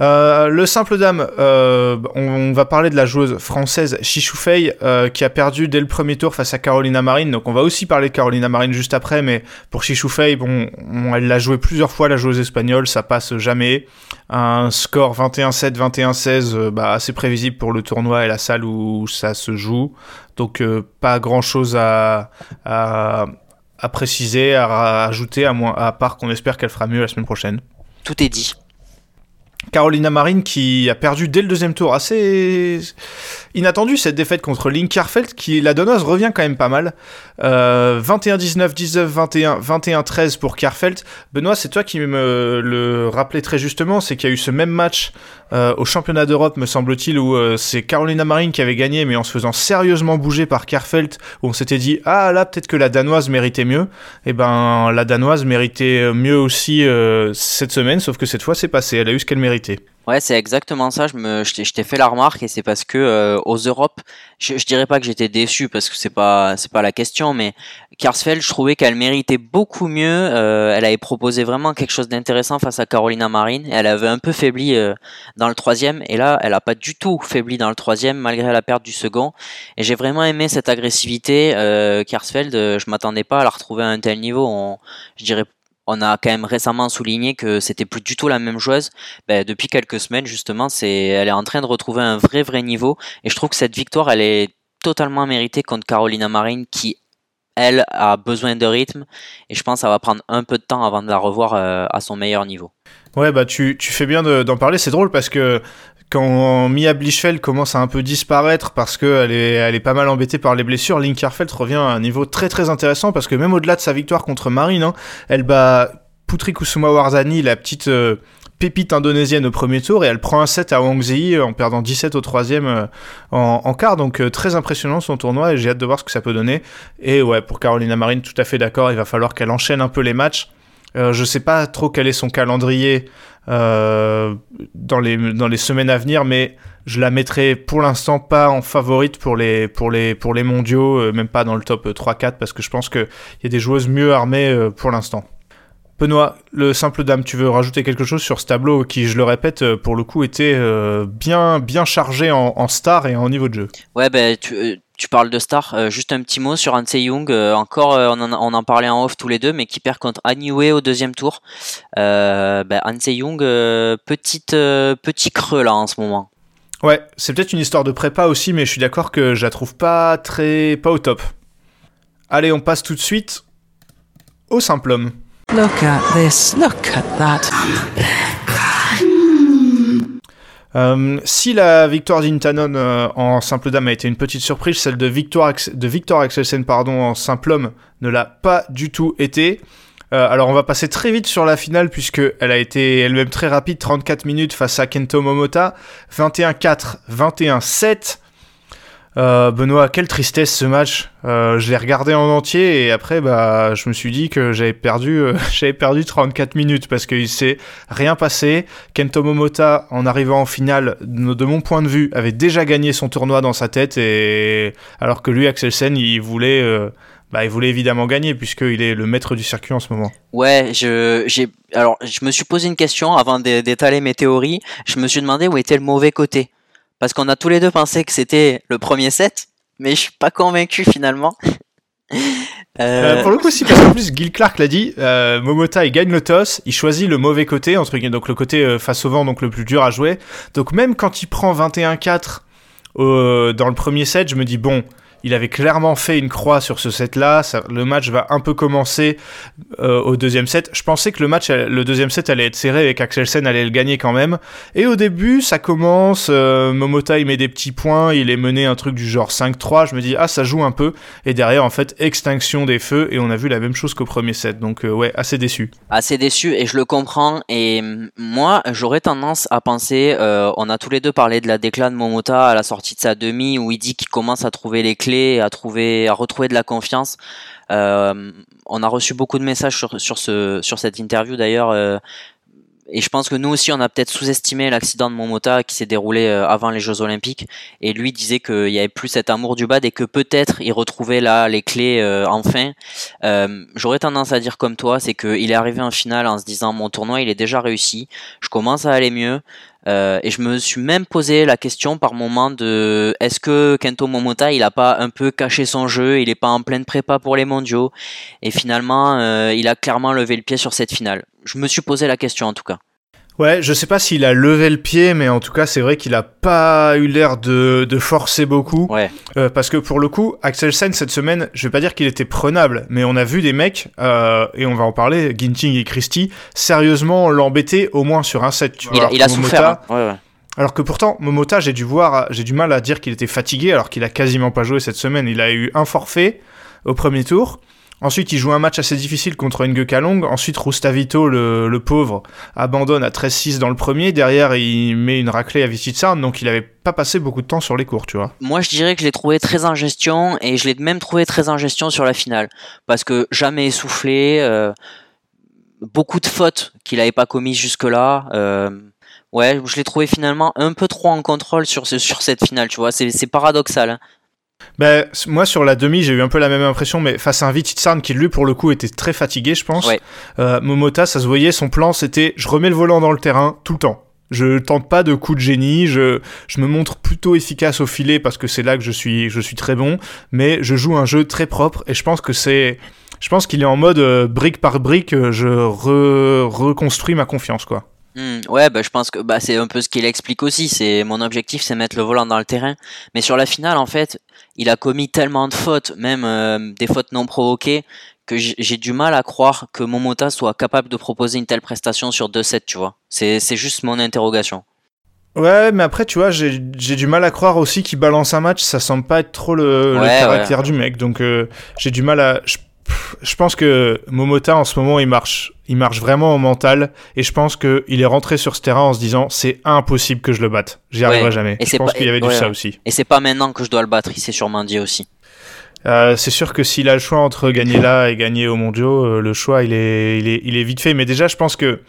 Euh, le simple dame, euh, on, va parler de la joueuse française Chichou Fei euh, qui a perdu dès le premier tour face à Carolina Marine. Donc on va aussi parler de Carolina Marine juste après, mais pour Chichou Fei, bon, on, elle l'a joué plusieurs fois la joueuse espagnole, ça passe jamais. Un score 21-7, 21-16, euh, bah, assez prévisible pour le tournoi et la salle où ça se joue. Donc pas grand chose à, à, à préciser, à ajouter, à, moins, à part qu'on espère qu'elle fera mieux la semaine prochaine. Tout est dit. Carolina Marine qui a perdu dès le deuxième tour. Assez inattendu cette défaite contre Linkarfeld qui la donneuse revient quand même pas mal. Euh, 21-19, 19-21, 21-13 pour Karfeld. Benoît, c'est toi qui me le rappelais très justement, c'est qu'il y a eu ce même match euh, au championnat d'Europe, me semble-t-il, où euh, c'est Carolina Marine qui avait gagné, mais en se faisant sérieusement bouger par Karfeld, où on s'était dit ah là peut-être que la danoise méritait mieux. Et ben la danoise méritait mieux aussi euh, cette semaine, sauf que cette fois c'est passé. Elle a eu ce qu'elle méritait. Ouais, c'est exactement ça. Je me, je t'ai fait la remarque et c'est parce que euh, aux Europes, je, je dirais pas que j'étais déçu parce que c'est pas, c'est pas la question, mais Karsfeld, je trouvais qu'elle méritait beaucoup mieux. Euh, elle avait proposé vraiment quelque chose d'intéressant face à Carolina Marine. Elle avait un peu faibli euh, dans le troisième et là, elle a pas du tout faibli dans le troisième malgré la perte du second. Et j'ai vraiment aimé cette agressivité. Euh, Karsfeld, je m'attendais pas à la retrouver à un tel niveau. On, je dirais on a quand même récemment souligné que c'était plus du tout la même joueuse. Ben, depuis quelques semaines, justement, c'est, elle est en train de retrouver un vrai, vrai niveau. Et je trouve que cette victoire, elle est totalement méritée contre Carolina Marine, qui, elle, a besoin de rythme. Et je pense que ça va prendre un peu de temps avant de la revoir euh, à son meilleur niveau. Ouais, bah tu, tu fais bien d'en parler. C'est drôle parce que quand Mia Blichfeld commence à un peu disparaître parce qu'elle est, pas mal embêtée par les blessures, Linkerfeld revient à un niveau très très intéressant parce que même au-delà de sa victoire contre Marine, hein, elle bat Putri Kusuma Warzani, la petite euh, pépite indonésienne au premier tour, et elle prend un set à Wang Zi en perdant 17 au troisième euh, en, en, quart. Donc euh, très impressionnant son tournoi et j'ai hâte de voir ce que ça peut donner. Et ouais, pour Carolina Marine, tout à fait d'accord, il va falloir qu'elle enchaîne un peu les matchs. Euh, je sais pas trop quel est son calendrier euh, dans, les, dans les semaines à venir, mais je la mettrai pour l'instant pas en favorite pour les, pour les, pour les mondiaux, euh, même pas dans le top 3-4, parce que je pense qu'il y a des joueuses mieux armées euh, pour l'instant. Benoît, le simple dame, tu veux rajouter quelque chose sur ce tableau qui, je le répète, pour le coup était euh, bien, bien chargé en, en, star et en niveau de jeu? Ouais, ben, tu, tu parles de star, euh, juste un petit mot sur Hanse Young, euh, encore on en, on, en, parlait en off tous les deux, mais qui perd contre Aniue au deuxième tour. Euh, Hanse Young, petite, petit creux là en ce moment. Ouais, c'est peut-être une histoire de prépa aussi, mais je suis d'accord que je la trouve pas très, pas au top. Allez, on passe tout de suite au simple homme. Look at this, look at that. Euh, si la victoire d'Intanon euh, en simple dame a été une petite surprise, celle de Victor, Victor Axelsen pardon, en simple homme ne l'a pas du tout été. Euh, alors on va passer très vite sur la finale puisque elle a été elle-même très rapide, 34 minutes face à Kento Momota, 21-4, 21-7. Euh, Benoît, quelle tristesse ce match. Euh, je l'ai regardé en entier et après, bah, je me suis dit que j'avais perdu, euh, j'avais perdu 34 minutes parce qu'il s'est rien passé. Kento Momota, en arrivant en finale, de mon point de vue, avait déjà gagné son tournoi dans sa tête et alors que lui, Axelsen, il voulait. Euh, bah, il voulait évidemment gagner puisqu'il est le maître du circuit en ce moment. Ouais, je, j'ai, alors, je me suis posé une question avant d'étaler mes théories. Je me suis demandé où était le mauvais côté parce qu'on a tous les deux pensé que c'était le premier set, mais je suis pas convaincu finalement. Euh, pour le coup, si, parce qu'en plus, Gil Clark l'a dit, euh, Momota, il gagne le toss, il choisit le mauvais côté, entre guillemets, donc le côté euh, face au vent, donc le plus dur à jouer. Donc même quand il prend 21-4 euh, dans le premier set, je me dis, bon, il avait clairement fait une croix sur ce set-là. Le match va un peu commencer euh, au deuxième set. Je pensais que le le deuxième set allait être serré et qu'Axelsen allait le gagner quand même. Et au début, ça commence. Euh, Momota, il met des petits points. Il est mené un truc du genre 5-3. Je me dis, ah, ça joue un peu. Et derrière, en fait, extinction des feux. Et on a vu la même chose qu'au premier set. Donc, euh, ouais, assez déçu. Assez déçu. Et je le comprends. Et moi, j'aurais tendance à penser, euh, on a tous les deux parlé de la déclin de Momota à la sortie de sa demi où il dit qu'il commence à trouver les clés à trouver, à retrouver de la confiance. Euh, on a reçu beaucoup de messages sur cette interview d'ailleurs. Euh, et je pense que nous aussi, on a peut-être sous-estimé l'accident de Momota qui s'est déroulé euh, avant les Jeux Olympiques. Et lui disait qu'il y avait plus cet amour du bad et que peut-être il retrouvait là les clés enfin. J'aurais tendance à dire comme toi, c'est qu'il est arrivé en finale en se disant mon tournoi il est déjà réussi, je commence à aller mieux. Euh, et je me suis même posé la question par moment de est-ce que Kento Momota il a pas un peu caché son jeu, il est pas en pleine prépa pour les mondiaux? Et finalement euh, il a clairement levé le pied sur cette finale. Je me suis posé la question en tout cas. Ouais, je sais pas s'il a levé le pied, mais en tout cas, c'est vrai qu'il a pas eu l'air de, de, forcer beaucoup. Ouais. Euh, parce que pour le coup, Axel Sen cette semaine, je vais pas dire qu'il était prenable, mais on a vu des mecs, euh, et on va en parler, Ginting et Christie, sérieusement l'embêter au moins sur un set. Tu il, vois, a, il a souffert. Hein. Ouais, ouais. Alors que pourtant, Momota, j'ai dû voir, j'ai du mal à dire qu'il était fatigué, alors qu'il a quasiment pas joué cette semaine. Il a eu un forfait au premier tour. Ensuite, il joue un match assez difficile contre Kalong. Ensuite, Rustavito, le, le pauvre, abandonne à 13-6 dans le premier. Derrière, il met une raclée à Vititsarn, donc il avait pas passé beaucoup de temps sur les cours, tu vois. Moi, je dirais que je l'ai trouvé très en gestion, et je l'ai même trouvé très en gestion sur la finale. Parce que jamais essoufflé, euh, beaucoup de fautes qu'il n'avait pas commises jusque-là. Euh, ouais, je l'ai trouvé finalement un peu trop en contrôle sur, ce, sur cette finale, tu vois. C'est paradoxal. Hein. Ben, moi, sur la demi, j'ai eu un peu la même impression, mais face à un Vititsarn qui, lui, pour le coup, était très fatigué, je pense. Ouais. Euh, Momota, ça se voyait, son plan, c'était je remets le volant dans le terrain tout le temps. Je tente pas de coup de génie, je, je me montre plutôt efficace au filet parce que c'est là que je suis, je suis très bon, mais je joue un jeu très propre et je pense que c'est. Je pense qu'il est en mode euh, brique par brique, euh, je re, reconstruis ma confiance, quoi. Mmh, ouais, bah, je pense que bah, c'est un peu ce qu'il explique aussi. C'est mon objectif, c'est mettre le volant dans le terrain. Mais sur la finale, en fait, il a commis tellement de fautes, même euh, des fautes non provoquées, que j'ai du mal à croire que Momota soit capable de proposer une telle prestation sur 2-7, tu vois. C'est juste mon interrogation. Ouais, mais après, tu vois, j'ai du mal à croire aussi qu'il balance un match. Ça semble pas être trop le, ouais, le caractère ouais. du mec. Donc, euh, j'ai du mal à. Je, je pense que Momota, en ce moment, il marche. Il marche vraiment au mental. Et je pense qu'il est rentré sur ce terrain en se disant c'est impossible que je le batte. J'y arriverai jamais. Et je pense qu'il y avait du ça aussi. Et c'est pas maintenant que je dois le battre. Il s'est sûrement dit aussi. Euh, c'est sûr que s'il a le choix entre gagner là et gagner au mondiaux, euh, le choix il est, il, est, il est vite fait. Mais déjà, je pense que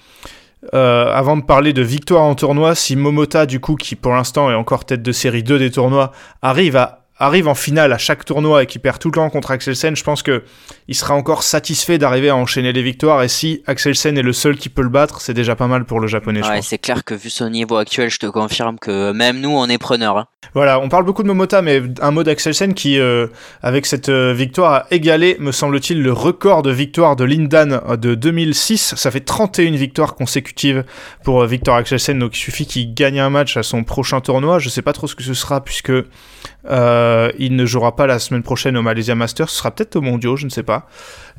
euh, avant de parler de victoire en tournoi, si Momota, du coup, qui pour l'instant est encore tête de série 2 des tournois, arrive à arrive en finale à chaque tournoi et qui perd tout le temps contre Axelsen, je pense que il sera encore satisfait d'arriver à enchaîner les victoires. Et si Axelsen est le seul qui peut le battre, c'est déjà pas mal pour le japonais. Ouais, c'est clair que vu son niveau actuel, je te confirme que même nous, on est preneurs. Hein. Voilà, on parle beaucoup de Momota, mais un mot d'Axelsen qui, euh, avec cette euh, victoire, a égalé, me semble-t-il, le record de victoire de Lindan de 2006. Ça fait 31 victoires consécutives pour euh, Victor Axelsen, donc il suffit qu'il gagne un match à son prochain tournoi. Je sais pas trop ce que ce sera puisque euh, il ne jouera pas la semaine prochaine au Malaysia Masters, ce sera peut-être au Mondiaux, je ne sais pas.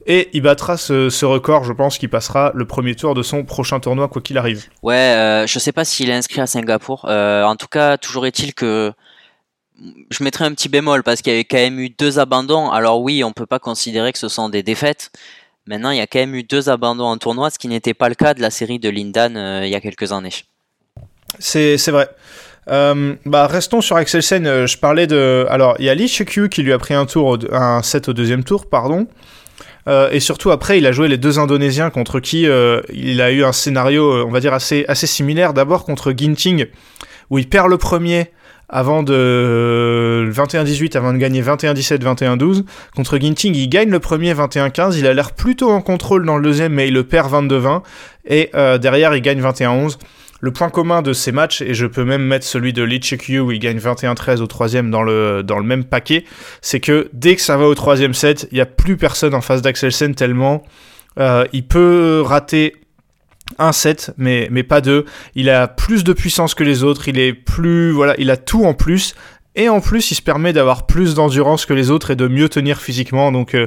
Et il battra ce, ce record, je pense qu'il passera le premier tour de son prochain tournoi, quoi qu'il arrive. Ouais, euh, je sais pas s'il est inscrit à Singapour. Euh, en tout cas, toujours est-il que je mettrai un petit bémol parce qu'il y avait quand même eu deux abandons. Alors oui, on peut pas considérer que ce sont des défaites. Maintenant, il y a quand même eu deux abandons en tournoi, ce qui n'était pas le cas de la série de Lindan euh, il y a quelques années. C'est vrai. Euh, bah restons sur Axelsen. Euh, je parlais de. Alors, il y a Lee Chekyu qui lui a pris un tour, un set au deuxième tour, pardon. Euh, et surtout après, il a joué les deux Indonésiens contre qui il a eu un scénario, on va dire assez assez similaire. D'abord contre Ginting, où il perd le premier avant de 21-18, avant de gagner 21-17, 21-12. Contre Ginting, il gagne le premier 21-15. Il a l'air plutôt en contrôle dans le deuxième, mais il le perd 22-20. Et derrière, il gagne 21-11. Le point commun de ces matchs, et je peux même mettre celui de Lee Chikyu où il gagne 21-13 au troisième dans le, dans le même paquet, c'est que dès que ça va au troisième set, il n'y a plus personne en face d'Axelsen tellement euh, il peut rater un set, mais, mais pas deux. Il a plus de puissance que les autres, il est plus, voilà, il a tout en plus. Et en plus, il se permet d'avoir plus d'endurance que les autres et de mieux tenir physiquement. Donc, euh,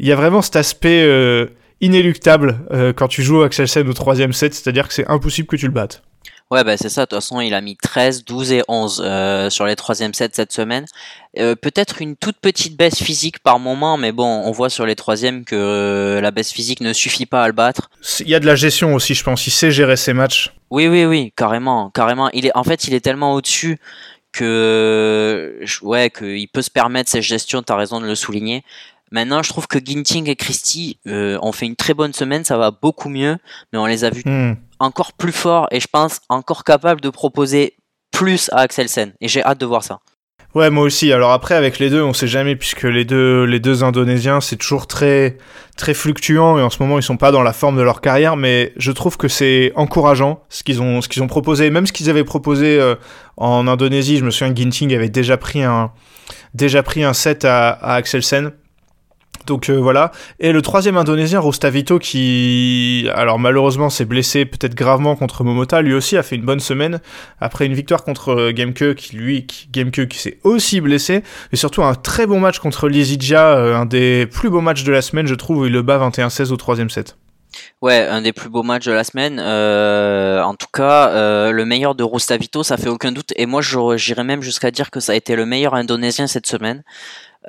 il y a vraiment cet aspect euh, inéluctable quand tu joues Axelsen au troisième set, c'est-à-dire que c'est impossible que tu le battes. Ouais, bah c'est ça. De toute façon, il a mis 13, 12 et 11 euh, sur les troisième sets cette semaine. Euh, Peut-être une toute petite baisse physique par moment, mais bon, on voit sur les troisièmes que euh, la baisse physique ne suffit pas à le battre. Il y a de la gestion aussi, je pense. Il sait gérer ses matchs. Oui, oui, oui, carrément, carrément. Il est, en fait, il est tellement au-dessus que, ouais, qu'il peut se permettre cette gestion. T'as raison de le souligner. Maintenant, je trouve que Ginting et Christie euh, ont fait une très bonne semaine, ça va beaucoup mieux, mais on les a vus Hmm. Encore plus forts et je pense encore capables de proposer plus à Axelsen. Et j'ai hâte de voir ça. Ouais, moi aussi. Alors après, avec les deux, on sait jamais puisque les deux, les deux Indonésiens, c'est toujours très, très fluctuant et en ce moment, ils sont pas dans la forme de leur carrière. Mais je trouve que c'est encourageant ce qu'ils ont, ce qu'ils ont proposé, même ce qu'ils avaient proposé euh, en Indonésie. Je me souviens Ginting avait déjà pris un, déjà pris un set à, à Axelsen. Donc euh, voilà. Et le troisième indonésien, Rostavito, qui, alors malheureusement, s'est blessé peut-être gravement contre Momota, lui aussi a fait une bonne semaine après une victoire contre euh, Gameke, qui lui, qui, qui s'est aussi blessé, et surtout un très bon match contre Lizidja, euh, un des plus beaux matchs de la semaine, je trouve, où il le bat 21-16 au troisième set. Ouais, un des plus beaux matchs de la semaine. Euh, en tout cas, euh, le meilleur de Rustavito, ça fait aucun doute. Et moi, j'irais même jusqu'à dire que ça a été le meilleur indonésien cette semaine.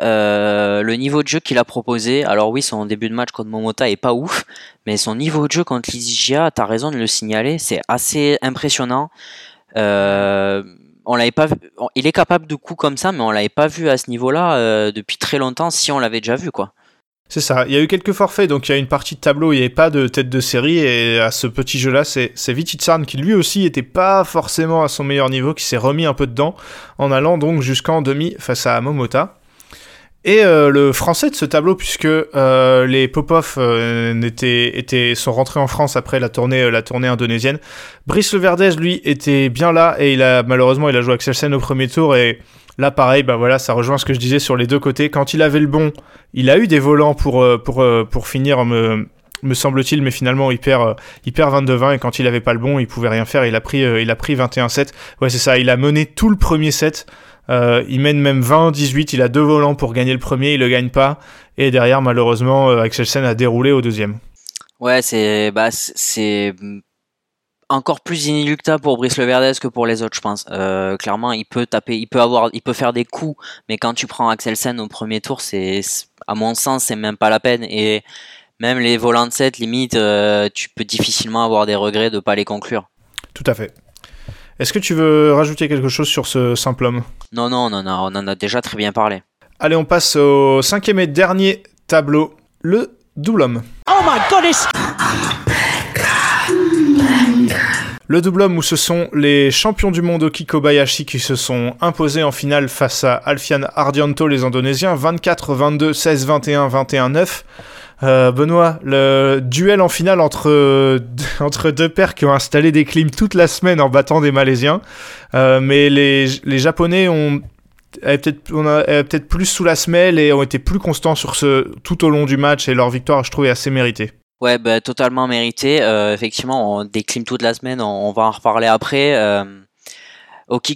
Euh, le niveau de jeu qu'il a proposé, alors oui, son début de match contre Momota est pas ouf, mais son niveau de jeu contre Lizigia, t'as raison de le signaler, c'est assez impressionnant. Euh, il est capable de coups comme ça, mais on l'avait pas vu à ce niveau-là euh, depuis très longtemps, si on l'avait déjà vu, quoi. C'est ça, il y a eu quelques forfaits, donc il y a une partie de tableau, il n'y avait pas de tête de série, et à ce petit jeu-là, c'est c'est Vititsarn qui lui aussi était pas forcément à son meilleur niveau, qui s'est remis un peu dedans, en allant donc jusqu'en demi face à Momota. Et euh, le français de ce tableau, puisque euh, les Popov euh, n'étaient- étaient, sont rentrés en France après la tournée, euh, la tournée indonésienne, Brice Leverdez, lui, était bien là, et il a malheureusement, il a joué Axelsen au premier tour, et là, pareil, bah voilà, ça rejoint ce que je disais sur les deux côtés. Quand il avait le bon, il a eu des volants pour, euh, pour, euh, pour finir, me, me semble-t-il, mais finalement, il perd, il perd 22-20 et quand il avait pas le bon, il pouvait rien faire. Il a pris, il a pris 21-7. Ouais, c'est ça. Il a mené tout le premier set. Euh, il mène même 20-18. Il a deux volants pour gagner le premier. Il le gagne pas. Et derrière, malheureusement, euh, Axelsen a déroulé au deuxième. Ouais, c'est bah c'est- encore plus inéluctable pour Brice Leverdez que pour les autres, je pense. Euh, clairement, il peut taper, il peut avoir, il peut faire des coups, mais quand tu prends Axelsen au premier tour, c'est c'est- à mon sens, c'est même pas la peine. Et même les volants de 7, limite, euh, tu peux difficilement avoir des regrets de pas les conclure. Tout à fait. Est-ce que tu veux rajouter quelque chose sur ce simple homme? Non, non, non, non, on en a déjà très bien parlé. Allez, on passe au cinquième et dernier tableau, le double homme. Oh my goodness! Le double homme où ce sont les champions du monde Oki Kobayashi qui se sont imposés en finale face à Alfian Ardianto, les Indonésiens, 24-22, 16-21, 21-9. Euh, Benoît, le duel en finale entre, entre deux pairs qui ont installé des clims toute la semaine en battant des Malaisiens. Euh, mais les, les Japonais ont peut-être peut-être plus sous la semelle et ont été plus constants sur ce tout au long du match et leur victoire, je trouve, est assez méritée. Ouais, bah, totalement mérité. Euh, effectivement, on décline toute la semaine, on, va en reparler après. Euh,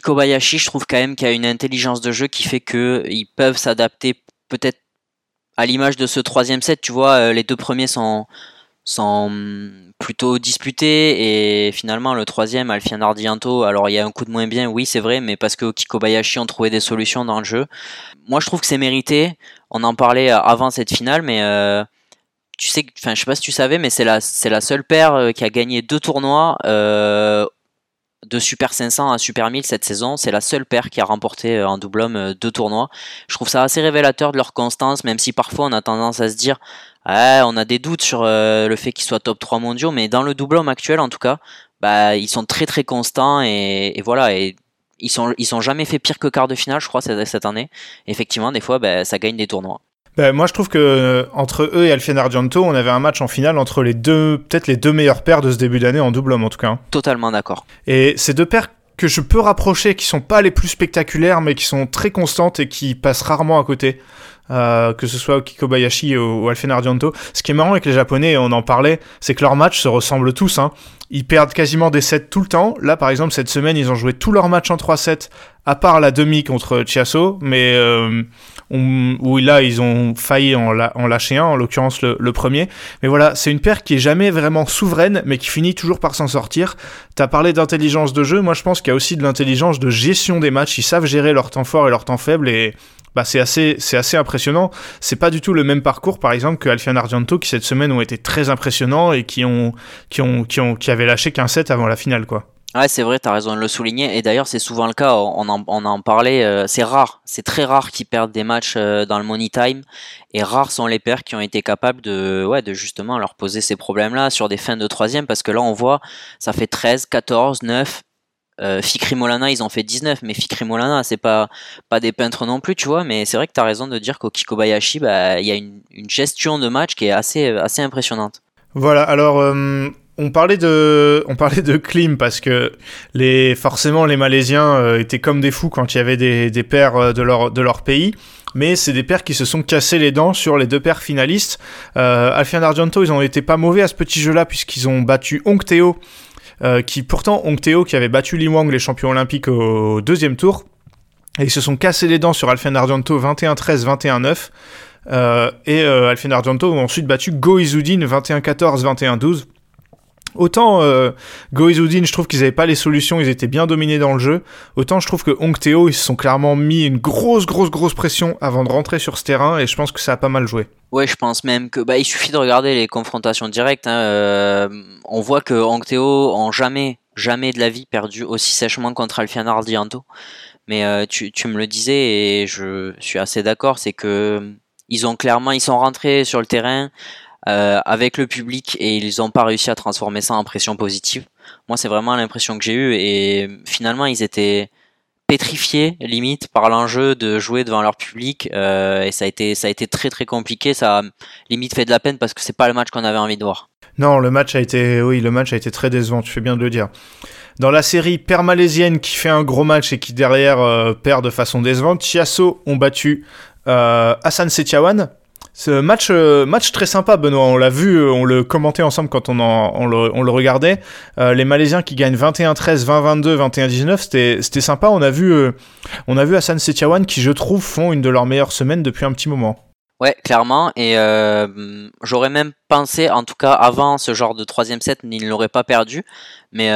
Kobayashi, je trouve quand même qu'il a une intelligence de jeu qui fait que ils peuvent s'adapter peut-être à l'image de ce troisième set. Tu vois, euh, les deux premiers sont, sont plutôt disputés et finalement le troisième, Alfian Ardianto, alors il y a un coup de moins bien, oui c'est vrai, mais parce que Oki Kobayashi ont trouvé des solutions dans le jeu. Moi je trouve que c'est mérité. On en parlait euh, avant cette finale, mais euh, tu sais, enfin, je sais pas si tu savais, mais c'est la, c'est la seule paire euh, qui a gagné deux tournois de Super 500 à Super 1000 cette saison. C'est la seule paire qui a remporté euh, en double homme euh, deux tournois. Je trouve ça assez révélateur de leur constance, même si parfois on a tendance à se dire, ah, on a des doutes sur euh, le fait qu'ils soient top 3 mondiaux, mais dans le double homme actuel, en tout cas, bah, ils sont très très constants et, voilà. Ils sont, sont jamais fait pire que quart de finale, je crois, cette, cette année. Effectivement, des fois, bah, ça gagne des tournois. Ben, moi, je trouve que euh, entre eux et Alfian Argento, on avait un match en finale entre les deux, peut-être les deux meilleurs paires de ce début d'année en double homme en tout cas. hein. Totalement d'accord. Et ces deux paires que je peux rapprocher, qui sont pas les plus spectaculaires, mais qui sont très constantes et qui passent rarement à côté. euh, que ce soit Oki Kobayashi ou, ou Alfian Argento. Ce qui est marrant avec les Japonais, on en parlait, c'est que leurs matchs se ressemblent tous. Hein. Ils perdent quasiment des sets tout le temps. Là, par exemple, cette semaine, ils ont joué tous leurs matchs en 3-7, à part la demi contre Chiasso, mais euh, où là, ils ont failli en, lâcher un, en l'occurrence le, le premier. Mais voilà, c'est une paire qui est jamais vraiment souveraine, mais qui finit toujours par s'en sortir. T'as parlé d'intelligence de jeu, moi je pense qu'il y a aussi de l'intelligence de gestion des matchs. Ils savent gérer leur temps fort et leur temps faible et bah c'est assez, c'est assez impressionnant. C'est pas du tout le même parcours, par exemple, que Alfian Argento, qui cette semaine ont été très impressionnants et qui ont, qui ont, qui ont, qui avaient lâché qu'un set avant la finale, quoi. Ouais, c'est vrai, t'as raison de le souligner. Et d'ailleurs, c'est souvent le cas. On en, on en parlait. euh, c'est rare. C'est très rare qu'ils perdent des matchs euh, dans le money time. Et rares sont les paires qui ont été capables de, ouais, de justement leur poser ces problèmes-là sur des fins de troisième. Parce que là, on voit, ça fait 13, 14, 9. Euh, Fikri Molana, ils ont fait 19, mais Fikri Molana, c'est pas, pas des peintres non plus, tu vois. Mais c'est vrai que t'as raison de dire qu'au Kikobayashi, bah, il y a une, gestion de match qui est assez, assez impressionnante. Voilà, alors euh, on parlait de on parlait de Klim parce que les forcément les Malaisiens euh, étaient comme des fous quand il y avait des, des paires euh, de leur de leur pays. Mais c'est des paires qui se sont cassés les dents sur les deux paires finalistes. Euh, Alfian Argento, ils ont été pas mauvais à ce petit jeu-là puisqu'ils ont battu Hong Teo, euh, qui pourtant Hong Teo qui avait battu Li Wang, les champions olympiques au deuxième tour, et ils se sont cassés les dents sur Alfian Argento 21-13, 21-9. Euh, et Alfian Argento ont ensuite battu Go Izudin 21-14, 21-12. Autant euh, Go Izudin, je trouve qu'ils n'avaient pas les solutions, ils étaient bien dominés dans le jeu. Autant je trouve que Hong Teo, ils se sont clairement mis une grosse, grosse, grosse pression avant de rentrer sur ce terrain et je pense que ça a pas mal joué. Ouais, je pense même que bah, il suffit de regarder les confrontations directes. hein, euh, on voit que Hong Teo ont jamais, jamais de la vie perdu aussi sèchement contre Alfian Ardianto. Mais euh, tu, tu me le disais et je suis assez d'accord, c'est que ils ont clairement, ils sont rentrés sur le terrain euh, avec le public et ils n'ont pas réussi à transformer ça en pression positive. Moi, c'est vraiment l'impression que j'ai eue et finalement, ils étaient pétrifiés limite par l'enjeu de jouer devant leur public euh, et ça a été ça a été très très compliqué ça a limite fait de la peine parce que c'est pas le match qu'on avait envie de voir Non, le match a été, oui, le match a été très décevant. Tu fais bien de le dire. Dans la série paire malaisienne qui fait un gros match et qui derrière euh, perd de façon décevante, Chiasso ont battu euh, Hassan Setiawan. Ce match, euh, match très sympa, Benoît. On l'a vu, euh, on le commentait ensemble quand on, en- on, le, on le regardait. Euh, les Malaisiens qui gagnent 21-13, 20-22, 21-19, c'était sympa. On a vu, euh, on a vu Hassan Setiawan qui, je trouve, font une de leurs meilleures semaines depuis un petit moment. ouais clairement et euh, j'aurais même pensé en tout cas avant ce genre de troisième set il ne l'aurait pas perdu mais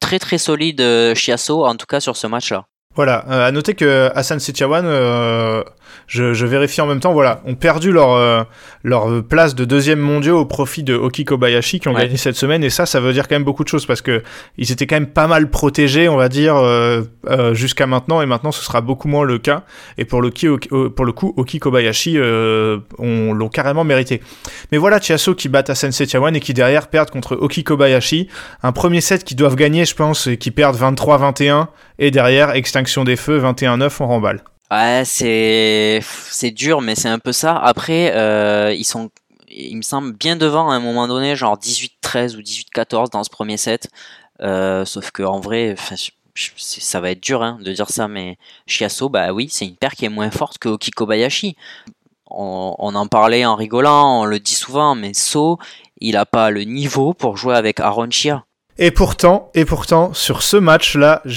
très très solide Chiasso en tout cas sur ce match là Voilà, à noter que Hassan Setiawan, je, je vérifie en même temps, voilà, ont perdu leur, euh, leur place de deuxième mondiaux au profit de Oki Kobayashi qui ont Ouais. gagné cette semaine et ça, ça veut dire quand même beaucoup de choses parce que ils étaient quand même pas mal protégés, on va dire, euh, euh, jusqu'à maintenant et maintenant ce sera beaucoup moins le cas et pour le, ki- euh, pour le coup, Oki Kobayashi euh, on l'ont carrément mérité. Mais voilà, Chiasso qui bat Hassan Setiawan et qui derrière perdent contre Oki Kobayashi, un premier set qu'ils doivent gagner, je pense, et qui perdent 23-21 et derrière extinction des feux 21-9 on remballe. Ouais, c'est dur, mais c'est un peu ça. Après, euh, ils sont, il me semble, bien devant à un moment donné, genre 18-13 ou 18-14 dans ce premier set. Euh, sauf que en vrai, ça va être dur hein, de dire ça, mais Chiasso, bah oui, c'est une paire qui est moins forte que Oki Kobayashi. On, en parlait en rigolant, on le dit souvent, mais So, il a pas le niveau pour jouer avec Aaron Chia. Et pourtant, et pourtant, sur ce match-là, Oui.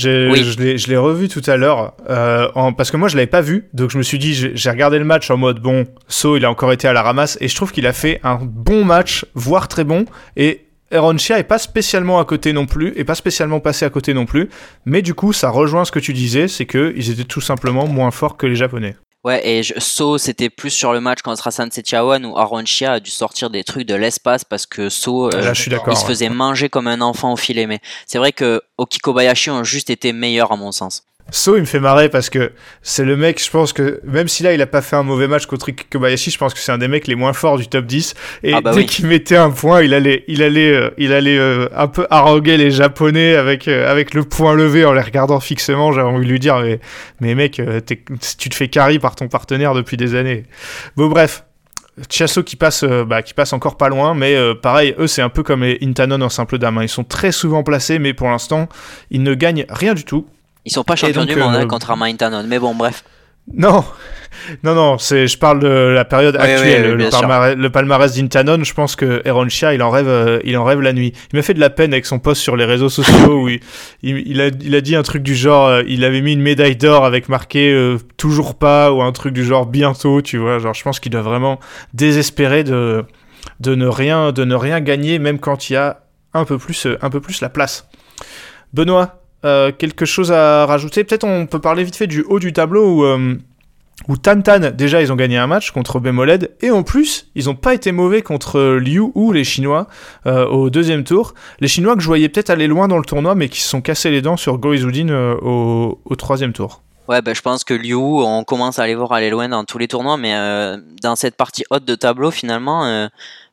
je l'ai revu tout à l'heure, euh, en- parce que moi je l'avais pas vu, donc je me suis dit, j'ai regardé le match en mode bon, So il a encore été à la ramasse, et je trouve qu'il a fait un bon match, voire très bon, et Aaron Chia est pas spécialement à côté non plus, et pas spécialement passé à côté non plus, mais du coup ça rejoint ce que tu disais, c'est que ils étaient tout simplement moins forts que les Japonais. Ouais, et je, So, c'était plus sur le match contre Hassan Setiawan où Aaron Chia a dû sortir des trucs de l'espace parce que So, euh, Là je suis d'accord. il se ouais. faisait manger comme un enfant au filet. Mais c'est vrai que Oki Kobayashi ont juste été meilleurs à mon sens. So, il me fait marrer parce que c'est le mec, je pense que même si là il a pas fait un mauvais match contre Kobayashi, je pense que c'est un des mecs les moins forts du top 10. Et Ah bah dès oui. qu'il mettait un point, il allait, il allait, euh, il allait euh, un peu haranguer les Japonais avec euh, avec le point levé en les regardant fixement. J'avais envie de lui dire, mais, mais mec, euh, tu te fais carry par ton partenaire depuis des années. Bon bref. Chiasso qui passe, euh, bah, qui passe encore pas loin, mais euh, pareil, eux c'est un peu comme les Intanon en simple dame. hein. Ils sont très souvent placés, mais pour l'instant, ils ne gagnent rien du tout. Ils sont pas champions donc, du monde, euh, hein, contrairement à Intanon. Mais bon, bref. Non, non, non, c'est, je parle de la période Oui, actuelle. oui, le, palmarès, le palmarès d'Intanon, je pense que Aaron Chia, il en rêve, euh, il en rêve la nuit. Il m'a fait de la peine avec son post sur les réseaux sociaux où il, a, il a dit un truc du genre, euh, il avait mis une médaille d'or avec marqué euh, toujours pas ou un truc du genre bientôt, tu vois. Genre, je pense qu'il doit vraiment désespérer de, de ne rien, de ne rien gagner, même quand il y a un peu plus, euh, un peu plus la place. Benoît, euh, quelque chose à rajouter? Peut-être on peut parler vite fait du haut du tableau où, euh, où Tan Tan, déjà ils ont gagné un match contre Bemoled, et en plus ils n'ont pas été mauvais contre Liu ou les Chinois euh, au deuxième tour. Les Chinois que je voyais peut-être aller loin dans le tournoi mais qui se sont cassés les dents sur Go Izudin euh, au, troisième tour. Ouais, bah, je pense que Liu, on commence à les voir aller loin dans tous les tournois, mais dans cette partie haute de tableau, finalement,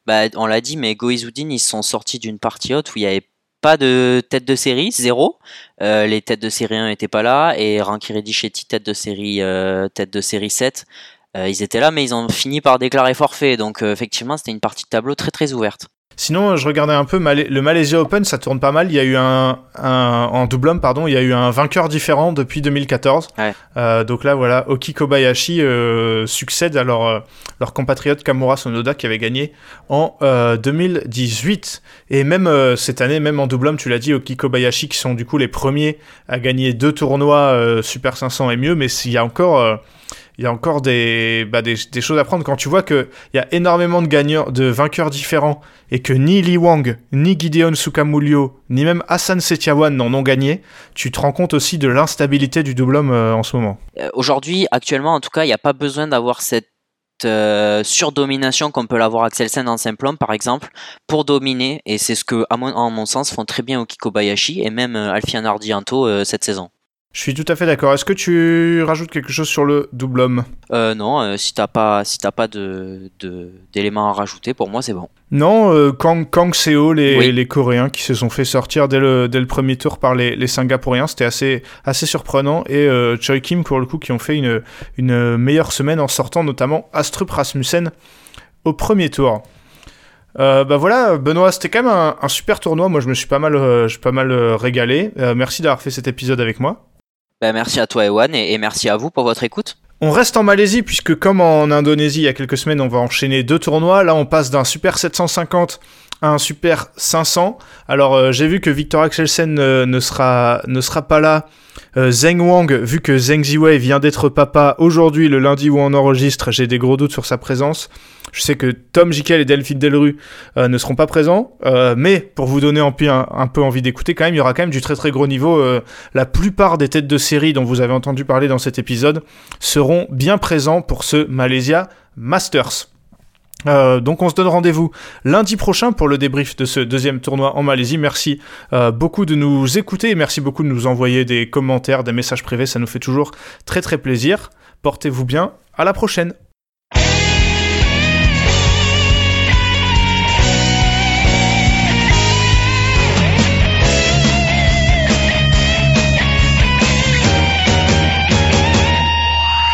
bah, on l'a dit, mais Goizudin, ils sont sortis d'une partie haute où il n'y avait pas de tête de série, zéro. Euh, les têtes de série 1 n'étaient pas là, et Ranky Reddichetti, tête de série, euh, tête de série 7, euh, ils étaient là, mais ils ont fini par déclarer forfait. Donc, effectivement, c'était une partie de tableau très très ouverte. Sinon, je regardais un peu le Malaysia Open, ça tourne pas mal. Il y a eu un, un- en double homme, pardon, il y a eu un vainqueur différent depuis 2014. Ouais. Euh, donc là, voilà, Oki Kobayashi euh, succède à leur, euh, leur compatriote Kamura Sonoda qui avait gagné en euh, 2018. Et même cette année, même en double homme, tu l'as dit, Oki Kobayashi qui sont du coup les premiers à gagner deux tournois Super 500 et mieux. Mais s'il y a encore il y a encore des, bah, des, des choses à prendre quand tu vois qu'il y a énormément de de vainqueurs différents et que ni Li Wang, ni Gideon Sukamulio, ni même Hassan Setiawan n'en ont gagné, tu te rends compte aussi de l'instabilité du double homme euh, en ce moment. Euh, Aujourd'hui, actuellement, en tout cas, il n'y a pas besoin d'avoir cette euh, surdomination qu'on peut l'avoir Axelsen en simple homme, par exemple, pour dominer. Et c'est ce que, à mon, en mon sens, font très bien Oki Kobayashi et même Alfian Ardianto cette saison. Je suis tout à fait d'accord. Est-ce que tu rajoutes quelque chose sur le double homme Euh, non, euh, si t'as pas, si pas de, de- d'éléments à rajouter, pour moi c'est bon. Non, euh, Kang, Kang Seo, les, Oui. les Coréens qui se sont fait sortir dès le, dès le premier tour par les, les Singapouriens, c'était assez, assez surprenant. Et Choi Kim, pour le coup, qui ont fait une, une meilleure semaine en sortant notamment Astrup Rasmussen au premier tour. Euh, bah voilà, Benoît, c'était quand même un, un super tournoi. Moi, je me suis pas mal, euh, je suis pas mal euh, régalé. Merci d'avoir fait cet épisode avec moi. Ben, merci à toi Ewan et, et merci à vous pour votre écoute. On reste en Malaisie puisque comme en Indonésie il y a quelques semaines on va enchaîner deux tournois. Là on passe d'un super 750 à un super 500. Alors euh, j'ai vu que Victor Axelsen euh, ne, sera, pas là. Euh, Zheng Wang, vu que Zheng Ziwei vient d'être papa aujourd'hui, le lundi où on enregistre, j'ai des gros doutes sur sa présence. Je sais que Tom Jikel et Delphine Delru ne seront pas présents, mais pour vous donner un, peu- envie d'écouter, quand même, il y aura quand même du très très gros niveau. la plupart des têtes de série dont vous avez entendu parler dans cet épisode seront bien présents pour ce Malaysia Masters. Euh, donc on se donne rendez-vous lundi prochain pour le débrief de ce deuxième tournoi en Malaisie. Merci euh, beaucoup de nous écouter et merci beaucoup de nous envoyer des commentaires, des messages privés, ça nous fait toujours très très plaisir. Portez-vous bien, à la prochaine.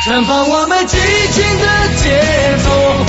绽放我们激情的节奏，